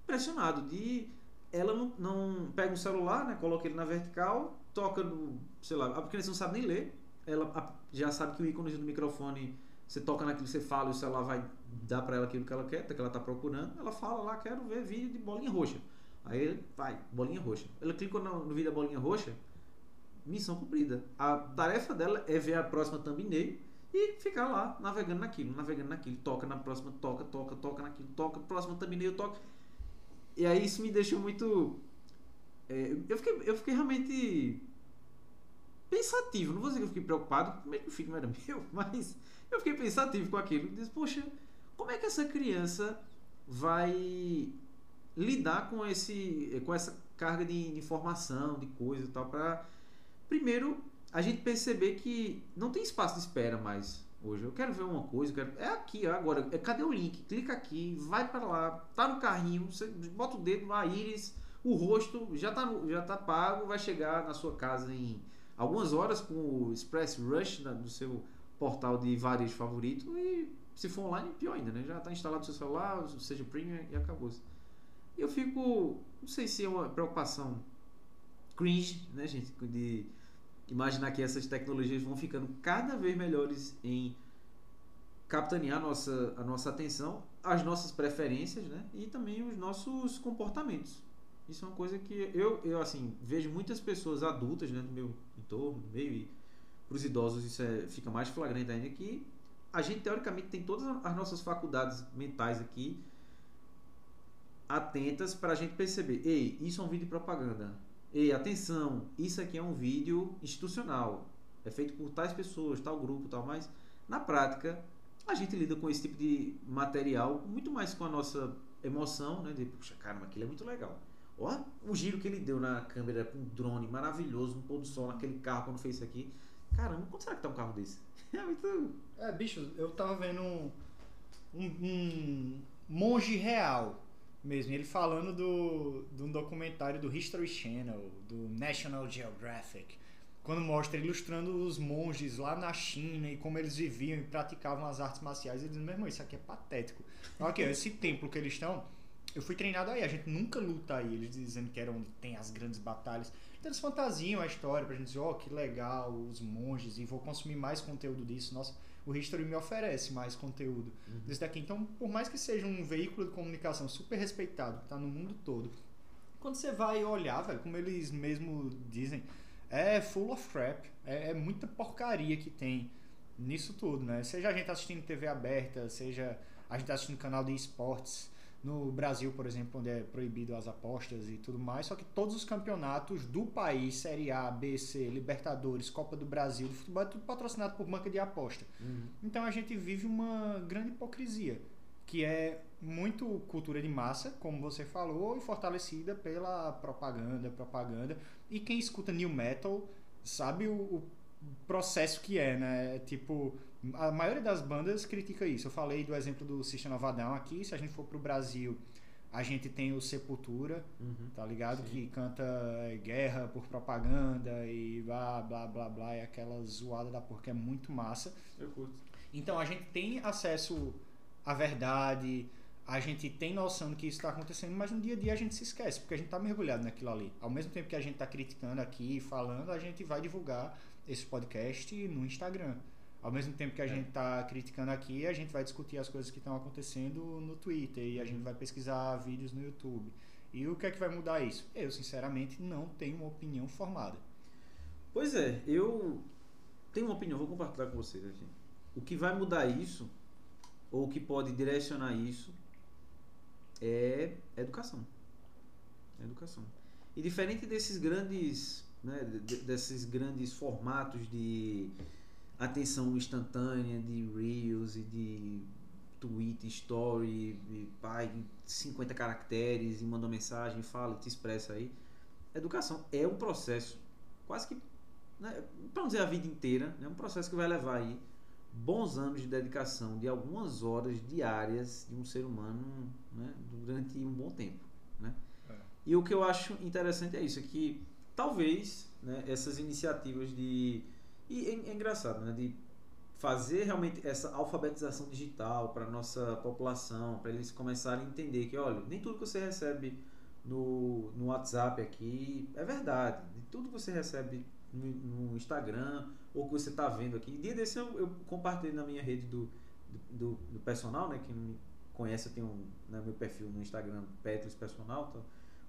A: impressionado de. Ela não, não pega um celular, né? Coloca ele na vertical, toca no. Sei lá, a criança não sabe nem ler. Ela já sabe que o ícone do microfone, você toca naquilo você fala e o celular vai dar para ela aquilo que ela quer, que ela tá procurando. Ela fala lá, quero ver vídeo de bolinha roxa. Aí vai, bolinha roxa. Ela clicou no, no vídeo da bolinha roxa, missão cumprida. A tarefa dela é ver a próxima thumbnail e ficar lá navegando naquilo, navegando naquilo, toca na próxima, toca, toca, toca naquilo, toca, próxima thumbnail, toca. E aí isso me deixou muito. É, eu, fiquei, eu fiquei realmente pensativo. Não vou dizer que eu fiquei preocupado, é que o filho era meu, mas eu fiquei pensativo com aquilo. Disse, poxa, como é que essa criança vai lidar com esse com essa carga de, de informação, de coisa e tal para primeiro a gente perceber que não tem espaço de espera mais hoje. Eu quero ver uma coisa, quero... é aqui agora. É cadê o link? Clica aqui, vai para lá, tá no carrinho, você bota o dedo, a íris, o rosto já tá já tá pago, vai chegar na sua casa em algumas horas com o Express Rush na, do seu portal de varejo favorito e se for online pior ainda, né? Já está instalado no seu celular, seja premium e acabou. eu fico, não sei se é uma preocupação cringe, né, gente, de imaginar que essas tecnologias vão ficando cada vez melhores em capitanear a nossa, a nossa atenção, as nossas preferências, né, e também os nossos comportamentos. Isso é uma coisa que eu, eu assim, vejo muitas pessoas adultas, né, no meu meio, para os idosos isso é, fica mais flagrante ainda, que a gente, teoricamente, tem todas as nossas faculdades mentais aqui atentas para a gente perceber, ei, isso é um vídeo de propaganda. Ei, atenção, isso aqui é um vídeo institucional. É feito por tais pessoas, tal grupo, tal, mas na prática a gente lida com esse tipo de material muito mais com a nossa emoção, né? De, puxa, caramba, aquilo é muito legal. Ó, o giro que ele deu na câmera com um drone maravilhoso, no pôr do sol, naquele carro quando fez isso aqui. Caramba, quanto será que tá um carro desse?
B: É muito. É, bicho, eu tava vendo um, um, um monge real mesmo. Ele falando do, de um documentário do History Channel, do National Geographic, quando mostra ilustrando os monges lá na China e como eles viviam e praticavam as artes marciais. Ele diz, meu irmão, isso aqui é patético. Ok, esse templo que eles estão, eu fui treinado aí, a gente nunca luta aí. Eles dizendo que era onde tem as grandes batalhas. Então eles fantasiam a história pra gente dizer, ó, oh, que legal, os monges, e vou consumir mais conteúdo disso. Nossa, o History me oferece mais conteúdo uhum. desse daqui. Então, por mais que seja um veículo de comunicação super respeitado, que tá no mundo todo, quando você vai olhar, velho, como eles mesmo dizem, é full of crap. É, é muita porcaria que tem nisso tudo, né? Seja a gente assistindo TV aberta, seja a gente assistindo canal de esportes no Brasil, por exemplo, onde é proibido as apostas e tudo mais, só que todos os campeonatos do país, Série A, B, C, Libertadores, Copa do Brasil, de futebol, é tudo patrocinado por banca de aposta. Uhum. Então a gente vive uma grande hipocrisia, que é muito cultura de massa, como você falou, e fortalecida pela propaganda, propaganda. E quem escuta new metal sabe o, o processo que é, né? Tipo, a maioria das bandas critica isso. Eu falei do exemplo do System of a Down aqui. Se a gente for pro Brasil, a gente tem o Sepultura, uhum, tá ligado? Sim. Que canta é, guerra por propaganda e blá, blá, blá, blá. E aquela zoada da porra que é muito massa.
A: Eu curto.
B: Então, a gente tem acesso à verdade, a gente tem noção do que isso está acontecendo, mas no dia a dia a gente se esquece, porque a gente está mergulhado naquilo ali. Ao mesmo tempo que a gente está criticando aqui, falando, a gente vai divulgar esse podcast no Instagram. Ao mesmo tempo que a é. gente está criticando aqui, a gente vai discutir as coisas que estão acontecendo no Twitter e a gente vai pesquisar vídeos no YouTube. E o que é que vai mudar isso? Eu, sinceramente, não tenho uma opinião formada.
A: Pois é, eu tenho uma opinião, vou compartilhar com vocês aqui. O que vai mudar isso, ou o que pode direcionar isso, é educação. É educação. E diferente desses grandes, né, desses grandes formatos de atenção instantânea, de reels e de tweet, story, e, pai, 50 caracteres e manda uma mensagem, fala, te expressa aí. Educação é um processo quase que, né, para não dizer a vida inteira, é né, um processo que vai levar aí bons anos de dedicação de algumas horas diárias de um ser humano né, durante um bom tempo. Né? É. E o que eu acho interessante é isso, é que talvez né, essas iniciativas de. E é, é engraçado, né? De fazer realmente essa alfabetização digital para nossa população, para eles começarem a entender que, olha, nem tudo que você recebe no, no WhatsApp aqui é verdade. De tudo que você recebe no, no Instagram ou que você está vendo aqui. Dia desse eu, eu, compartilhei na minha rede do, do, do, personal, né? Quem me conhece, eu tenho um, né, meu perfil no Instagram, Petros Personal, então,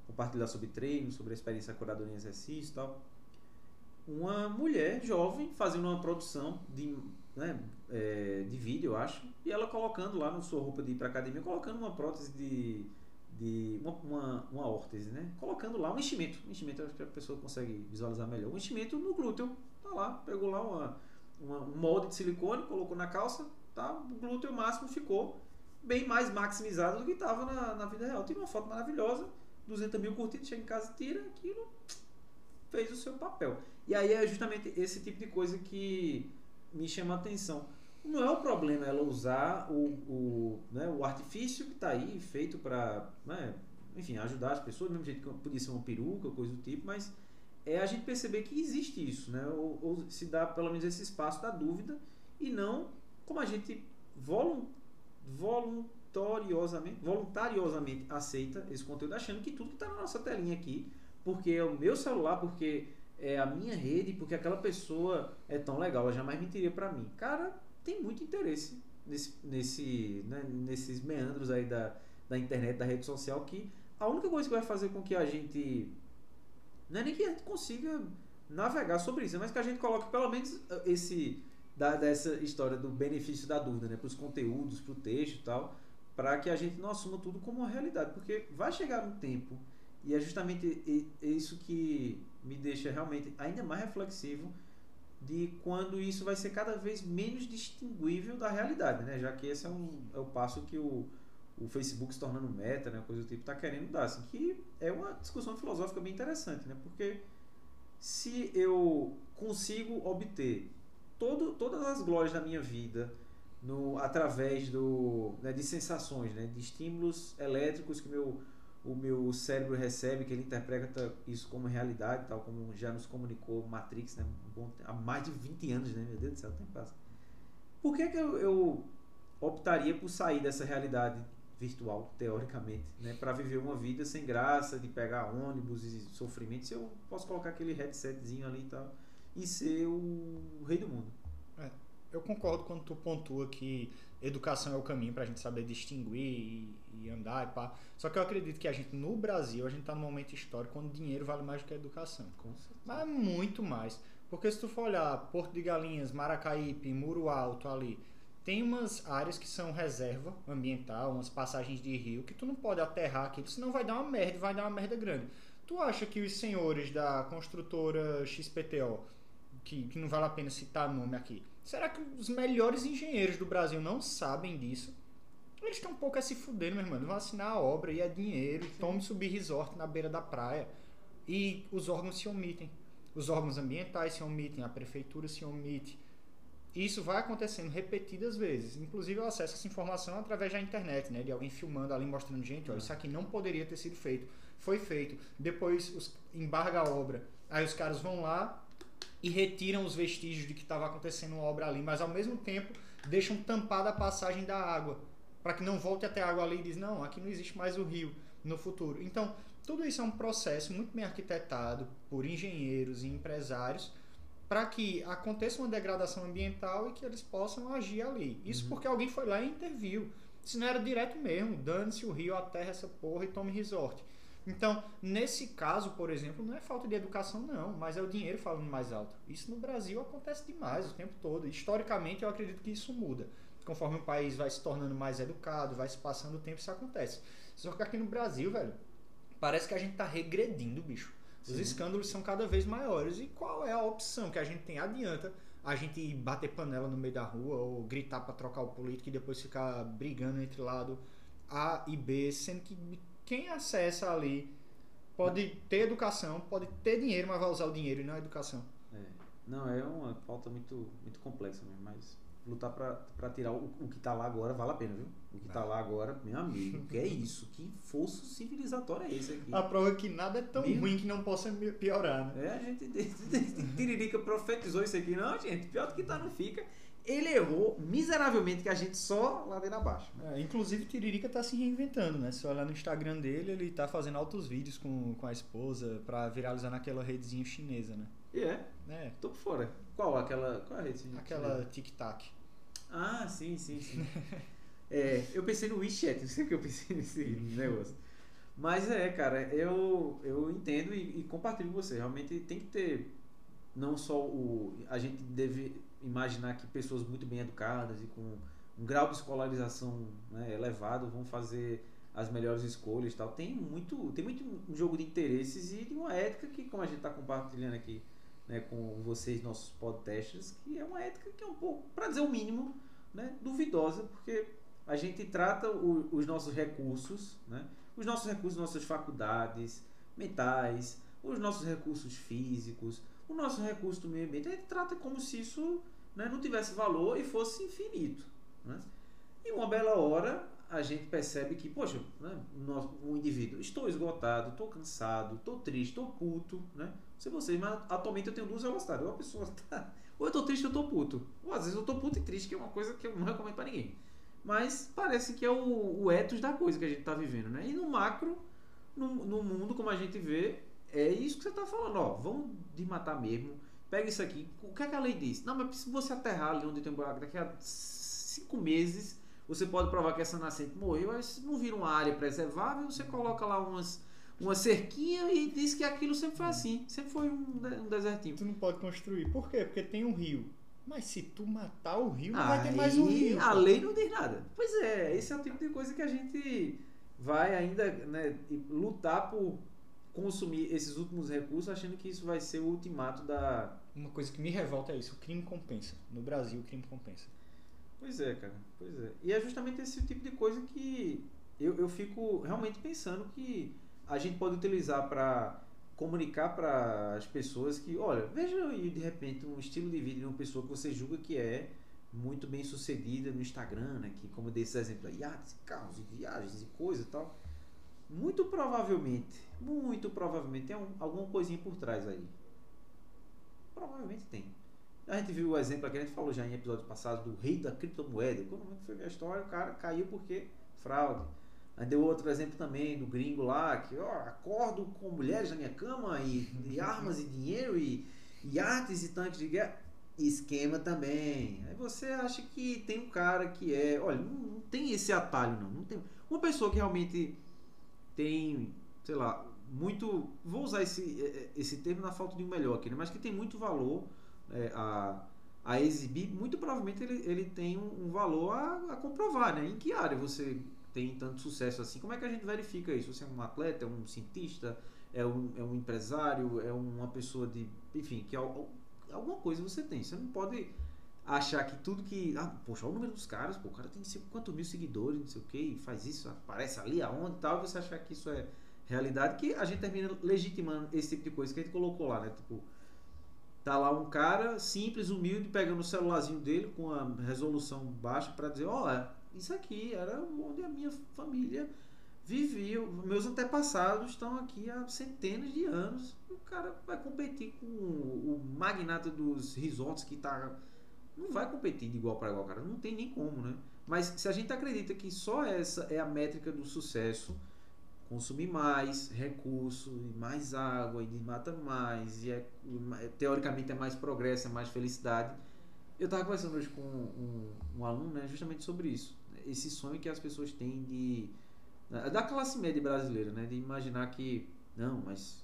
A: compartilhar sobre treino, sobre a experiência curadoria em exercício e tal. Uma mulher jovem fazendo uma produção de, né, é, de vídeo, eu acho, e ela colocando lá na sua roupa de ir para academia, colocando uma prótese de de uma, uma, uma órtese, né? Colocando lá um enchimento. Um enchimento, acho que a pessoa consegue visualizar melhor. Um enchimento no glúteo. Tá lá, pegou lá uma, uma, um molde de silicone, colocou na calça, tá? O glúteo máximo ficou bem mais maximizado do que estava na, na vida real. Tem uma foto maravilhosa, 200 mil curtidas, chega em casa, tira aquilo, fez o seu papel. E aí é justamente esse tipo de coisa que me chama a atenção. Não é o problema ela usar o, o, né, o artifício que está aí feito para, né, enfim, ajudar as pessoas, do mesmo jeito que podia ser uma peruca, coisa do tipo, mas é a gente perceber que existe isso, né, ou, ou se dá pelo menos esse espaço da dúvida e não como a gente volun, voluntariosamente, voluntariosamente aceita esse conteúdo achando que tudo que está na nossa telinha aqui, porque é o meu celular, porque é a minha rede, porque aquela pessoa é tão legal, ela jamais mentiria para mim. Cara, tem muito interesse nesse, nesse, né, nesses meandros aí da, da internet, da rede social, que a única coisa que vai fazer com que a gente. Não é nem que a gente consiga navegar sobre isso, mas que a gente coloque pelo menos uh, esse. Da, dessa história do benefício da dúvida, né? Para os conteúdos, para o texto e tal, para que a gente não assuma tudo como uma realidade, porque vai chegar um tempo, e é justamente isso que me deixa realmente ainda mais reflexivo de quando isso vai ser cada vez menos distinguível da realidade, né? Já que esse é, um, é o passo que o, o Facebook se tornando meta, né? Coisa do tipo, está querendo dar, assim, que é uma discussão filosófica bem interessante, né? Porque se eu consigo obter todo, todas as glórias da minha vida no, através do, né, de sensações, né? De estímulos elétricos que meu o meu cérebro recebe, que ele interpreta isso como realidade, tal como já nos comunicou Matrix, né? há mais de 20 anos, né? Meu Deus do céu, tem passa. Por que, que eu, eu, optaria por sair dessa realidade virtual, teoricamente, né? Para viver uma vida sem graça, de pegar ônibus e sofrimento, se eu posso colocar aquele headsetzinho ali e tal e ser o rei do mundo.
B: É, eu concordo quando tu pontua que educação é o caminho para a gente saber distinguir e, e, andar e pá. Só que eu acredito que a gente, no Brasil, a gente está num momento histórico onde dinheiro vale mais do que a educação. Mas muito mais. Porque se tu for olhar Porto de Galinhas, Maracaípe, Muro Alto ali, tem umas áreas que são reserva ambiental, umas passagens de rio, que tu não pode aterrar aquilo, senão vai dar uma merda, vai dar uma merda grande. Tu acha que os senhores da construtora XPTO, que, que não vale a pena citar nome aqui, será que os melhores engenheiros do Brasil não sabem disso? Eles estão um pouco a se fuder, meu irmão. Vão assinar a obra e é dinheiro, tome subir resort na beira da praia. E os órgãos se omitem. Os órgãos ambientais se omitem, a prefeitura se omite isso vai acontecendo repetidas vezes. Inclusive, eu acesso essa informação através da internet, né? De alguém filmando ali, mostrando, gente, olha, isso aqui não poderia ter sido feito. Foi feito. Depois os, embarga a obra. Aí os caras vão lá e retiram os vestígios de que estava acontecendo uma obra ali, mas ao mesmo tempo deixam tampada a passagem da água. Para que não volte até a água ali e diz, não, aqui não existe mais o rio no futuro. Então, tudo isso é um processo muito bem arquitetado por engenheiros e empresários para que aconteça uma degradação ambiental e que eles possam agir ali. Isso uhum. porque alguém foi lá e interviu. Se não era direto mesmo, dane-se o rio, a terra, essa porra e tome resort. Então, nesse caso, por exemplo, não é falta de educação, não, mas é o dinheiro falando mais alto. Isso no Brasil acontece demais o tempo todo. Historicamente, eu acredito que isso muda. Conforme o país vai se tornando mais educado, vai se passando o tempo, isso acontece. Só que aqui no Brasil, velho, parece que a gente tá regredindo, bicho. Os escândalos são cada vez maiores. E qual é a opção que a gente tem? Adianta a gente bater panela no meio da rua ou gritar para trocar o político e depois ficar brigando entre lado A e B, sendo que quem acessa ali pode ter educação, pode ter dinheiro, mas vai usar o dinheiro e não a educação.
A: É. Não, é uma pauta muito, muito complexa mesmo, mas lutar para tirar o, o que está lá agora vale a pena, viu? O que está lá agora, meu amigo, que é isso? Que fosso civilizatório é esse aqui?
B: A prova é que nada é tão meu... ruim que não possa piorar, né?
A: É, a gente Tiririca profetizou isso aqui. Não, gente, pior do que tá não fica. Ele errou miseravelmente que a gente só ladeira abaixo.
B: Né? É, inclusive, Tiririca tá se reinventando, né? Se olhar no Instagram dele, ele tá fazendo altos vídeos com, com a esposa para viralizar naquela redezinha chinesa, né?
A: E é? É. Tô por fora. Qual? Aquela. Qual é a rede?
B: Aquela tic-tac.
A: Ah, sim, sim, sim. é, eu pensei no WeChat, não sei o que eu pensei nesse negócio. Mas é, cara, eu, eu entendo e, e compartilho com você. Realmente tem que ter não só o. A gente deve imaginar que pessoas muito bem educadas e com um grau de escolarização né, elevado vão fazer as melhores escolhas tal. Tem muito, tem muito um jogo de interesses e de uma ética que, como a gente está compartilhando aqui né, com vocês, nossos podcasters, que é uma ética que é um pouco, para dizer o mínimo, né, duvidosa, porque a gente trata o, os nossos recursos, né, os nossos recursos, nossas faculdades mentais, os nossos recursos físicos, o nosso recurso do meio ambiente, a gente trata como se isso né, não tivesse valor e fosse infinito. Né? E uma bela hora a gente percebe que, poxa, né, o indivíduo, estou esgotado, estou cansado, estou triste, estou puto, né? Não sei vocês, mas atualmente eu tenho duas velocidades. Ou a pessoa tá, ou eu estou triste ou estou puto. Ou às vezes eu estou puto e triste, que é uma coisa que eu não recomendo para ninguém. Mas parece que é o, o ethos da coisa que a gente está vivendo, né? E no macro, no, no mundo como a gente vê, é isso que você está falando, ó, vamos desmatar mesmo. Pega isso aqui. O que é que a lei diz? Não, mas se você aterrar ali onde tem um buraco daqui a cinco meses você pode provar que essa nascente morreu, mas não vira uma área preservável, você coloca lá umas, uma cerquinha e diz que aquilo sempre foi assim, sempre foi um, um desertinho.
B: Tu não pode construir. Por quê? Porque tem um rio. Mas se tu matar o rio, não vai ter mais um rio.
A: A lei não diz nada. Pois é, esse é o tipo de coisa que a gente vai ainda né, lutar por consumir esses últimos recursos, achando que isso vai ser o ultimato da.
B: Uma coisa que me revolta é isso: o crime compensa. No Brasil, o crime compensa.
A: Pois é, cara. Pois é. E é justamente esse tipo de coisa que eu, eu fico realmente pensando que a gente pode utilizar para comunicar para as pessoas que, olha, veja aí de repente um estilo de vida de uma pessoa que você julga que é muito bem sucedida no Instagram, né? Que como desses exemplos, iates, carros viagens e coisa e tal. Muito provavelmente, muito provavelmente tem um, alguma coisinha por trás aí. Provavelmente tem. A gente viu o exemplo aqui, a gente falou já em episódios passados do rei da criptomoeda. Quando foi ver a história, o cara caiu porque fraude. Aí deu outro exemplo também do gringo lá, que ó, acordo com mulheres na minha cama e, e armas e dinheiro e, e artes e tanques de guerra. Esquema também. Aí você acha que tem um cara que é. Olha, não, não tem esse atalho, não. não tem, uma pessoa que realmente tem, sei lá, muito. Vou usar esse, é, é, esse termo na falta de um melhor aqui, né? mas que tem muito valor é, a, a exibir, muito provavelmente ele, ele tem um, um valor a, a, comprovar, né? Em que área você tem tanto sucesso assim? Como é que a gente verifica isso? Você é um atleta, é um cientista, é um, é um empresário, é uma pessoa de. Enfim, que alguma coisa você tem. Você não pode achar que tudo que. Ah, poxa, olha o número dos caras, pô, o cara tem quantos mil seguidores, não sei o que, faz isso, aparece ali, aonde e tal, e você achar que isso é realidade, que a gente termina legitimando esse tipo de coisa que a gente colocou lá, né? Tipo, tá lá um cara simples, humilde, pegando o celularzinho dele com a resolução baixa para dizer, oh, isso aqui era onde a minha família vivia, meus antepassados estão aqui há centenas de anos. O cara vai competir com o magnata dos resorts que tá não vai competir de igual para igual, cara, não tem nem como, né? Mas se a gente acredita que só essa é a métrica do sucesso, consumir mais recurso e mais água e mata mais e é, teoricamente é mais progresso, é mais felicidade. Eu estava conversando hoje com um, um, aluno né, justamente sobre isso. Esse sonho que as pessoas têm de da classe média brasileira, né, de imaginar que não, mas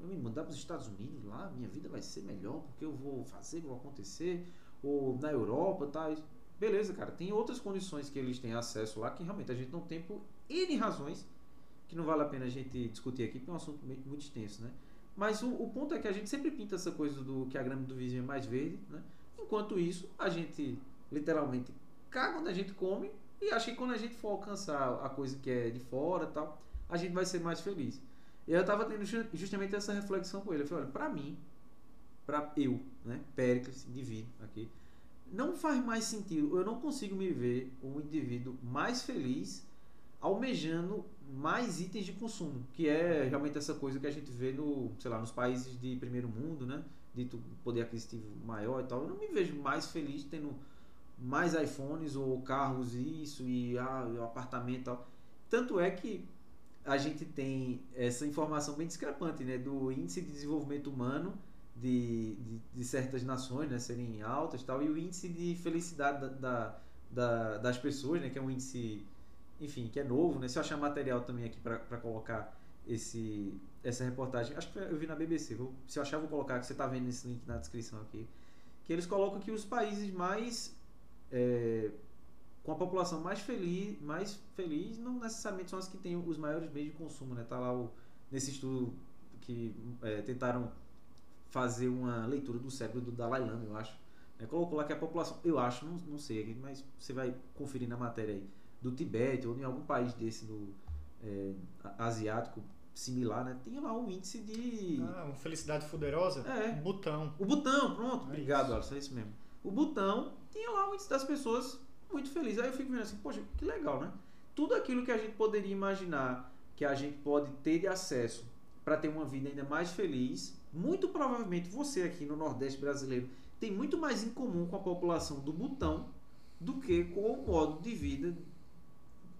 A: eu me mandar para os Estados Unidos lá, minha vida vai ser melhor porque eu vou fazer, vou acontecer, ou na Europa, tá? Beleza, cara. Tem outras condições que eles têm acesso lá que realmente a gente não tem por N razões que não vale a pena a gente discutir aqui, porque é um assunto muito extenso, né? Mas o, o, ponto é que a gente sempre pinta essa coisa do que a grama do vizinho é mais verde, né? Enquanto isso, a gente literalmente caga quando a gente come e acha que quando a gente for alcançar a coisa que é de fora tal, a gente vai ser mais feliz. E eu estava tendo justamente essa reflexão com ele. Eu falei, olha, pra mim, pra eu, né, Péricles, indivíduo aqui, não faz mais sentido, eu não consigo me ver um indivíduo mais feliz almejando mais itens de consumo, que é realmente essa coisa que a gente vê no, sei lá, nos países de primeiro mundo, né? De poder aquisitivo maior e tal. Eu não me vejo mais feliz tendo mais iPhones ou carros isso e ah, o apartamento e tal. Tanto é que a gente tem essa informação bem discrepante, né? Do índice de desenvolvimento humano de, de, de certas nações, né? Serem altas e tal, e o índice de felicidade da, da, da das pessoas, né? Que é um índice enfim, que é novo, né? Se eu achar material também aqui para colocar esse, essa reportagem, acho que eu vi na BBC, vou, se eu achar vou colocar, que você está vendo esse link na descrição aqui, que eles colocam que os países mais é, com a população mais feliz, mais feliz, não necessariamente são as que têm os maiores meios de consumo, né? Tá lá o, nesse estudo que é, tentaram fazer uma leitura do cérebro do Dalai Lama, eu acho. É, colocou lá que a população, eu acho, não, não sei, mas você vai conferir na matéria aí do Tibete ou em algum país desse do é, asiático similar, né? Tem lá um índice de.
B: Ah, uma felicidade fuderosa?
A: É.
B: Butão.
A: O Butão, pronto. É Obrigado, Alisson, é isso mesmo. O Butão tinha lá um índice das pessoas muito felizes. Aí eu fico vendo assim, poxa, que legal, né? Tudo aquilo que a gente poderia imaginar que a gente pode ter de acesso para ter uma vida ainda mais feliz, muito provavelmente você aqui no Nordeste brasileiro tem muito mais em comum com a população do Butão do que com o modo de vida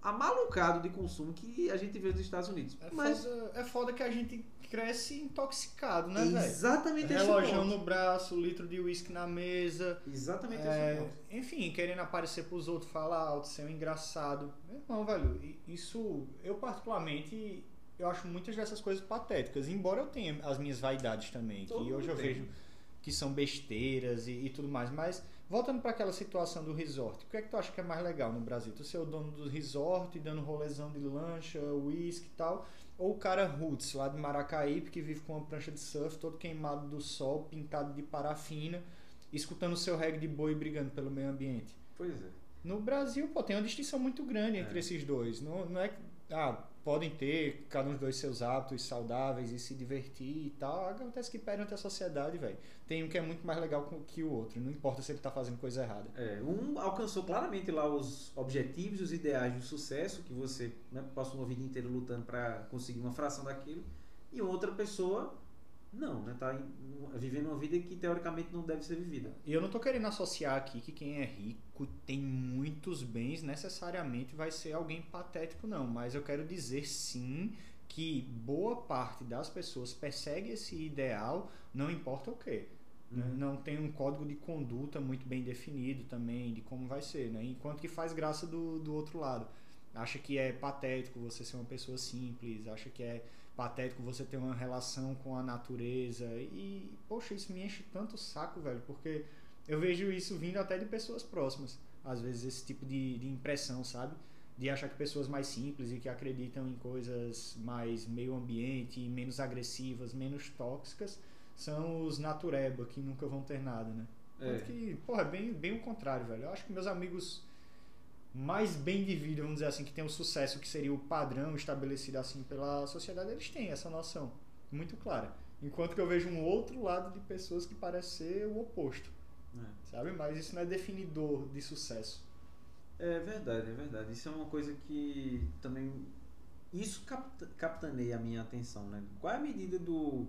A: amalucado de consumo que a gente vê nos Estados Unidos.
B: É, Mas foda, é foda que a gente cresce intoxicado, né,
A: velho? Exatamente
B: esse Relógio no braço, litro de uísque na mesa.
A: Exatamente é, esse ponto.
B: Enfim, querendo aparecer pros outros, falar alto, ser um engraçado. Meu irmão, velho, isso eu particularmente eu acho muitas dessas coisas patéticas, embora eu tenha as minhas vaidades também, Todo que hoje eu vejo que são besteiras e, e tudo mais, mas Voltando para aquela situação do resort, o que é que tu acha que é mais legal no Brasil? Tu ser o dono do resort, dando rolezão de lancha, uísque e tal, ou o cara roots, lá de Maracaípe, que vive com uma prancha de surf, todo queimado do sol, pintado de parafina, escutando o seu reggae de boi brigando pelo meio ambiente?
A: Pois é.
B: No Brasil, pô, tem uma distinção muito grande entre é. esses dois. Não, não é ah, podem ter cada um dos dois seus hábitos saudáveis e se divertir e tal. Acontece que perante a sociedade, velho, tem um que é muito mais legal que o outro. Não importa se ele está fazendo coisa errada.
A: É, um alcançou claramente lá os objetivos os ideais de sucesso, que você né, passou uma vida inteira lutando para conseguir uma fração daquilo. E outra pessoa não, né? Tá vivendo uma vida que teoricamente não deve ser vivida.
B: E eu não tô querendo associar aqui que quem é rico tem muitos bens necessariamente vai ser alguém patético, não. Mas eu quero dizer sim que boa parte das pessoas persegue esse ideal, não importa o quê. né?
A: Uhum.
B: Não tem um código de conduta muito bem definido também de como vai ser, né? Enquanto que faz graça do, do outro lado. Acha que é patético você ser uma pessoa simples, acha que é patético você ter uma relação com a natureza. E, poxa, isso me enche tanto o saco, velho, porque eu vejo isso vindo até de pessoas próximas. Às vezes, esse tipo de, de impressão, sabe? De achar que pessoas mais simples e que acreditam em coisas mais meio ambiente, menos agressivas, menos tóxicas, são os natureba, que nunca vão ter nada, né?
A: É.
B: Enquanto que, porra, é bem, bem o contrário, velho. Eu acho que meus amigos mais bem de vida, vamos dizer assim, que tem o sucesso que seria o padrão estabelecido assim pela sociedade, eles têm essa noção muito clara. Enquanto que eu vejo um outro lado de pessoas que parece ser o oposto,
A: É.
B: sabe? Mas isso não é definidor de sucesso.
A: É verdade, é verdade. Isso é uma coisa que também. Isso capta- capitaneia a minha atenção, né? Qual é a medida do.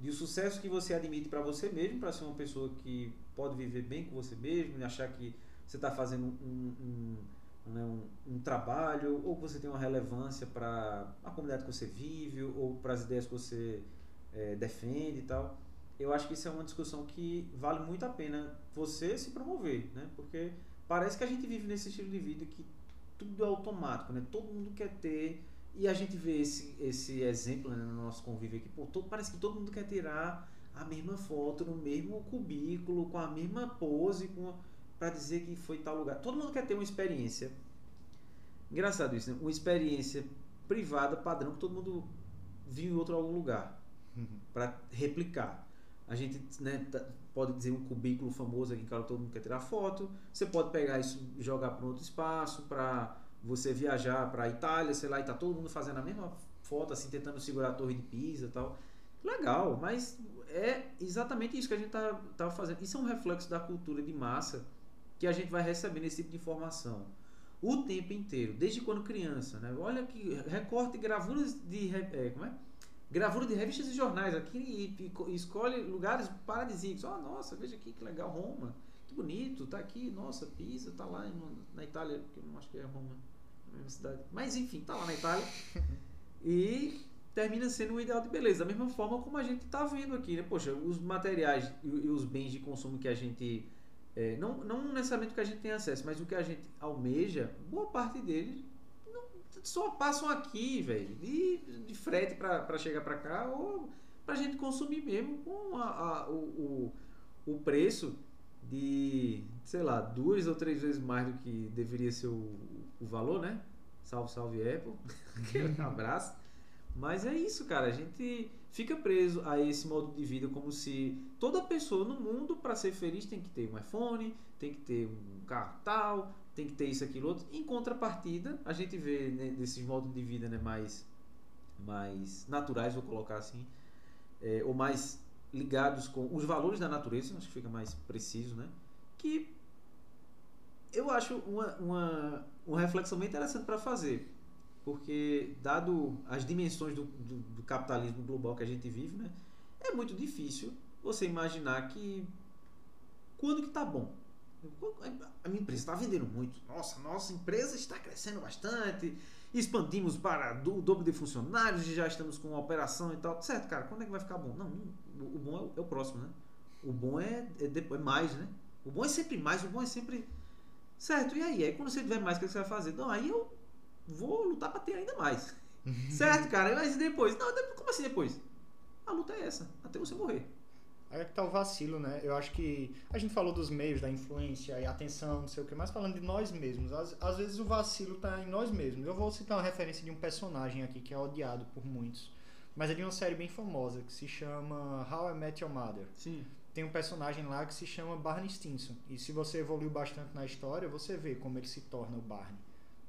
A: de o sucesso que você admite para você mesmo, para ser uma pessoa que pode viver bem com você mesmo, e achar que você está fazendo um, um, né, um- um trabalho, ou que você tem uma relevância para a comunidade que você vive, ou para as ideias que você eh, defende e tal. Eu acho que isso é uma discussão que vale muito a pena você se promover, né? Porque parece que a gente vive nesse estilo de vida que tudo é automático, né? Todo mundo quer ter e a gente vê esse, esse exemplo né, no nosso convívio aqui. Pô, todo- parece que todo mundo quer tirar a mesma foto no mesmo cubículo, com a mesma pose, com para dizer que foi tal lugar. Todo mundo quer ter uma experiência. Engraçado isso, né? Uma experiência privada padrão que todo mundo viu em outro algum lugar para replicar. A gente né, tá- pode dizer um cubículo famoso aqui em casa, todo mundo quer tirar foto. Você pode pegar isso e jogar para outro espaço, para você viajar para a Itália, sei lá, e tá todo mundo fazendo a mesma foto, assim, tentando segurar a torre de Pisa e tal. Legal, mas é exatamente isso que a gente tá, tá fazendo. Isso é um reflexo da cultura de massa que a gente vai recebendo esse tipo de informação o tempo inteiro, desde quando criança, né? Olha que recorte gravuras de é, como é? Gravura de revistas e jornais aqui e, e co- escolhe lugares paradisíacos. Oh, nossa, veja aqui que legal Roma. Que bonito, tá aqui, nossa, Pisa, tá lá em- na Itália, que eu não acho que é Roma, na mesma cidade. Mas enfim, tá lá na Itália. E termina sendo um ideal de beleza, da mesma forma como a gente tá vendo aqui, né? Poxa, os materiais e, e os bens de consumo que a gente é, não, não necessariamente o que a gente tem acesso, mas o que a gente almeja, boa parte deles não, só passam aqui, velho, de, de frete para chegar para cá ou para a gente consumir mesmo com a, a- o, o, o preço de, sei lá, duas ou três vezes mais do que deveria ser o, o valor, né? Salve, salve Apple. Aquele abraço. Mas é isso, cara. A gente fica preso a esse modo de vida como se toda pessoa no mundo, para ser feliz, tem que ter um iPhone, tem que ter um carro tal, tem que ter isso, aquilo, outro. Em contrapartida, a gente vê né, desses modos de vida né, mais, mais naturais, vou colocar assim, é, ou mais ligados com os valores da natureza, acho que fica mais preciso, né? Que eu acho uma, uma, uma reflexão bem interessante para fazer porque dado as dimensões do, do, do capitalismo global que a gente vive, né, é muito difícil você imaginar que quando que tá bom. A minha empresa está vendendo muito. Nossa, nossa empresa está crescendo bastante. Expandimos para o dobro de funcionários e já estamos com uma operação e tal. Certo, cara, quando é que vai ficar bom? Não, o bom é o, é o próximo, né? O bom é, é, depois, é mais, né? O bom é sempre mais, o bom é sempre. Certo, e aí? Aí quando você tiver mais, o que você vai fazer? Não, aí eu vou lutar para ter ainda mais. certo, cara? Mas depois? Não, como assim depois? A luta é essa, até você morrer.
B: Aí é que tá o vacilo, né? Eu acho que a gente falou dos meios, da influência e atenção, não sei o que, mas falando de nós mesmos. Às, às vezes o vacilo tá em nós mesmos. Eu vou citar uma referência de um personagem aqui que é odiado por muitos, mas é de uma série bem famosa que se chama How I Met Your Mother.
A: Sim.
B: Tem um personagem lá que se chama Barney Stinson. E se você evoluiu bastante na história, você vê como ele se torna o Barney.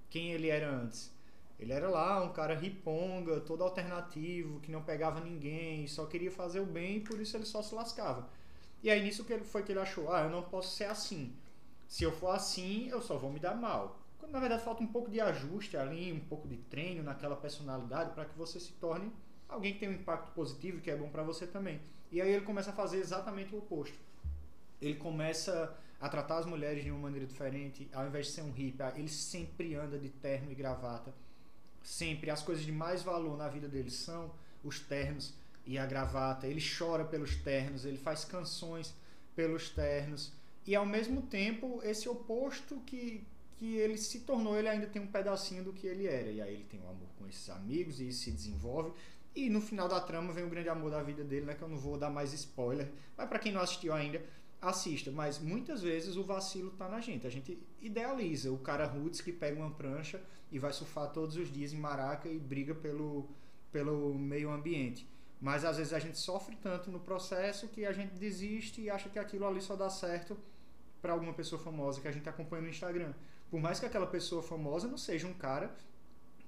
B: Quem ele era antes? Ele era lá um cara riponga, todo alternativo, que não pegava ninguém, só queria fazer o bem por isso ele só se lascava. E aí nisso que ele foi que ele achou, ah, eu não posso ser assim. Se eu for assim, eu só vou me dar mal. Quando na verdade falta um pouco de ajuste ali, um pouco de treino naquela personalidade para que você se torne alguém que tem um impacto positivo que é bom para você também. E aí ele começa a fazer exatamente o oposto. Ele começa a tratar as mulheres de uma maneira diferente, ao invés de ser um hippie, ele sempre anda de terno e gravata. Sempre as coisas de mais valor na vida dele são os ternos e a gravata. Ele chora pelos ternos, ele faz canções pelos ternos. E ao mesmo tempo, esse oposto que, que ele se tornou, ele ainda tem um pedacinho do que ele era. E aí ele tem um amor com esses amigos e isso se desenvolve. E no final da trama vem o grande amor da vida dele, né? Que eu não vou dar mais spoiler. Mas para quem não assistiu ainda, assista. Mas muitas vezes o vacilo tá na gente. A gente idealiza o cara roots que pega uma prancha e vai surfar todos os dias em Maraca e briga pelo, pelo meio ambiente. Mas às vezes a gente sofre tanto no processo que a gente desiste e acha que aquilo ali só dá certo para alguma pessoa famosa que a gente acompanha no Instagram. Por mais que aquela pessoa famosa não seja um cara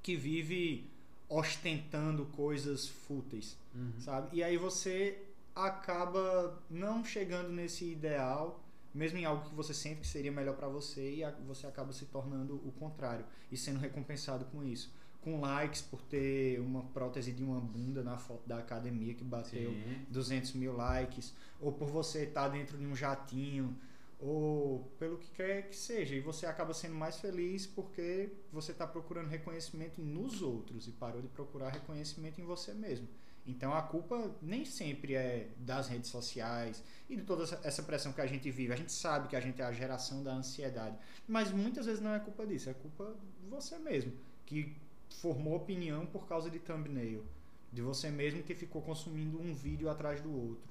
B: que vive ostentando coisas fúteis, uhum. sabe? E aí você acaba não chegando nesse ideal, mesmo em algo que você sente que seria melhor para você e você acaba se tornando o contrário e sendo recompensado com isso. Com likes por ter uma prótese de uma bunda na foto da academia que bateu Sim. 200 mil likes, ou por você estar tá dentro de um jatinho ou pelo que quer que seja. E você acaba sendo mais feliz porque você está procurando reconhecimento nos outros e parou de procurar reconhecimento em você mesmo. Então a culpa nem sempre é das redes sociais e de toda essa pressão que a gente vive. A gente sabe que a gente é a geração da ansiedade, mas muitas vezes não é culpa disso, é culpa de você mesmo, que formou opinião por causa de thumbnail, de você mesmo que ficou consumindo um vídeo atrás do outro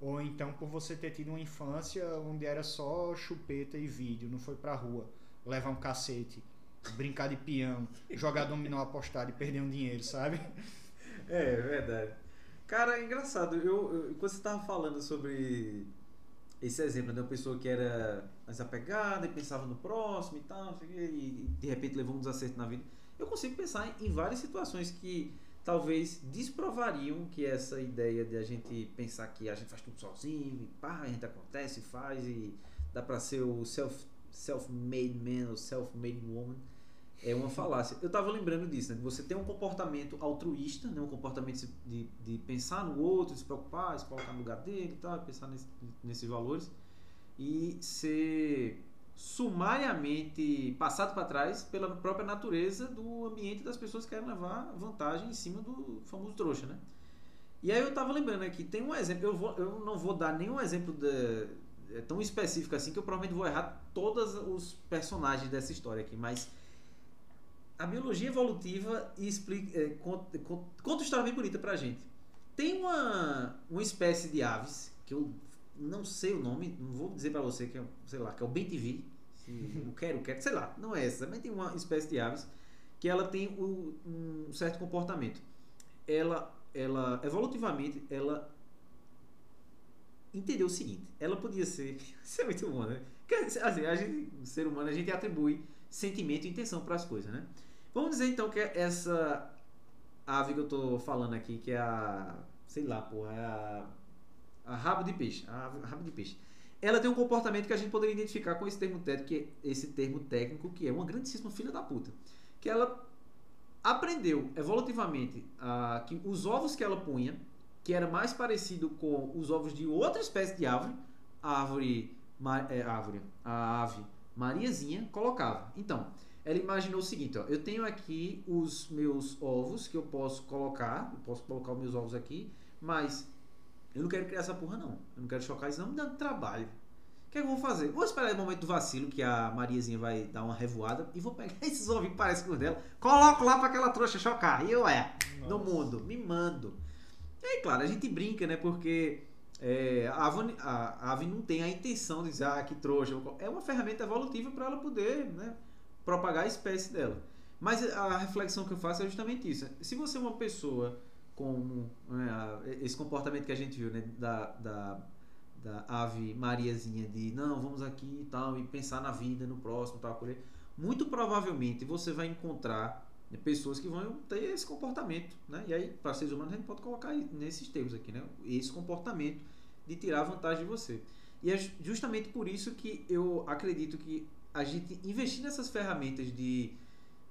B: ou então por você ter tido uma infância onde era só chupeta e vídeo, não foi pra rua, levar um cacete, brincar de peão, jogar dominó apostado e perder um dinheiro, sabe?
A: É, é verdade. Cara, é engraçado. Eu, eu, quando você tava falando sobre esse exemplo de uma pessoa que era mais apegada e pensava no próximo e tal, e de repente levou um desacerto na vida, eu consigo pensar em várias situações que talvez desprovariam que essa ideia de a gente pensar que a gente faz tudo sozinho e pá, a gente acontece, faz e dá para ser o self self-made man ou self-made woman é uma falácia. Eu tava lembrando disso, né? Você tem um comportamento altruísta, né? um comportamento de, de pensar no outro, se preocupar, se colocar no lugar dele e tal, pensar nesse, nesses valores e ser sumariamente passado para trás pela própria natureza do ambiente das pessoas que querem levar vantagem em cima do famoso trouxa, né? E aí eu tava lembrando aqui, tem um exemplo, eu, vou, eu não vou dar nenhum exemplo de, é tão específico assim que eu provavelmente vou errar todos os personagens dessa história aqui, mas a biologia evolutiva explica, é, conta, conta, uma história bem bonita pra gente. Tem uma, uma espécie de aves que eu não sei o nome, não vou dizer para você que é, sei lá, que é o BTV, o quero, quero, sei lá, não é essa, mas tem uma espécie de aves que ela tem um certo comportamento. Ela, ela evolutivamente, ela entendeu o seguinte, ela podia ser, isso é muito bom, né? Assim, a gente, o ser humano, a gente atribui sentimento e intenção para as coisas, né? Vamos dizer então que essa ave que eu tô falando aqui, que é a, sei lá, porra, é a a rabo de peixe. A rabo de peixe. Ela tem um comportamento que a gente poderia identificar com esse termo técnico, que é esse termo técnico, que é uma grandíssima filha da puta. Que ela aprendeu evolutivamente a, que os ovos que ela punha, que era mais parecido com os ovos de outra espécie de árvore, a árvore, é, árvore a ave Mariazinha colocava. Então, ela imaginou o seguinte, ó, eu tenho aqui os meus ovos que eu posso colocar, eu posso colocar os meus ovos aqui, mas eu não quero criar essa porra, não. Eu não quero chocar isso, não. Me dá trabalho. O que, é que eu vou fazer? Vou esperar o momento do vacilo, que a Mariazinha vai dar uma revoada, e vou pegar esses ovinhos que parecem com os dela, coloco lá pra aquela trouxa chocar. E eu é, no mundo, me mando. E aí, claro, a gente brinca, né? Porque é, a, ave, a, a, ave, não tem a intenção de dizer, ah, que trouxa. É uma ferramenta evolutiva para ela poder né, propagar a espécie dela. Mas a reflexão que eu faço é justamente isso. Se você é uma pessoa como né, esse comportamento que a gente viu né, da, da, da ave Mariazinha de não, vamos aqui e tal, e pensar na vida, no próximo, tal, colher. Muito provavelmente você vai encontrar né, pessoas que vão ter esse comportamento, né? E aí, para seres humanos, a gente pode colocar nesses termos aqui, né? Esse comportamento de tirar vantagem de você. E é justamente por isso que eu acredito que a gente investir nessas ferramentas de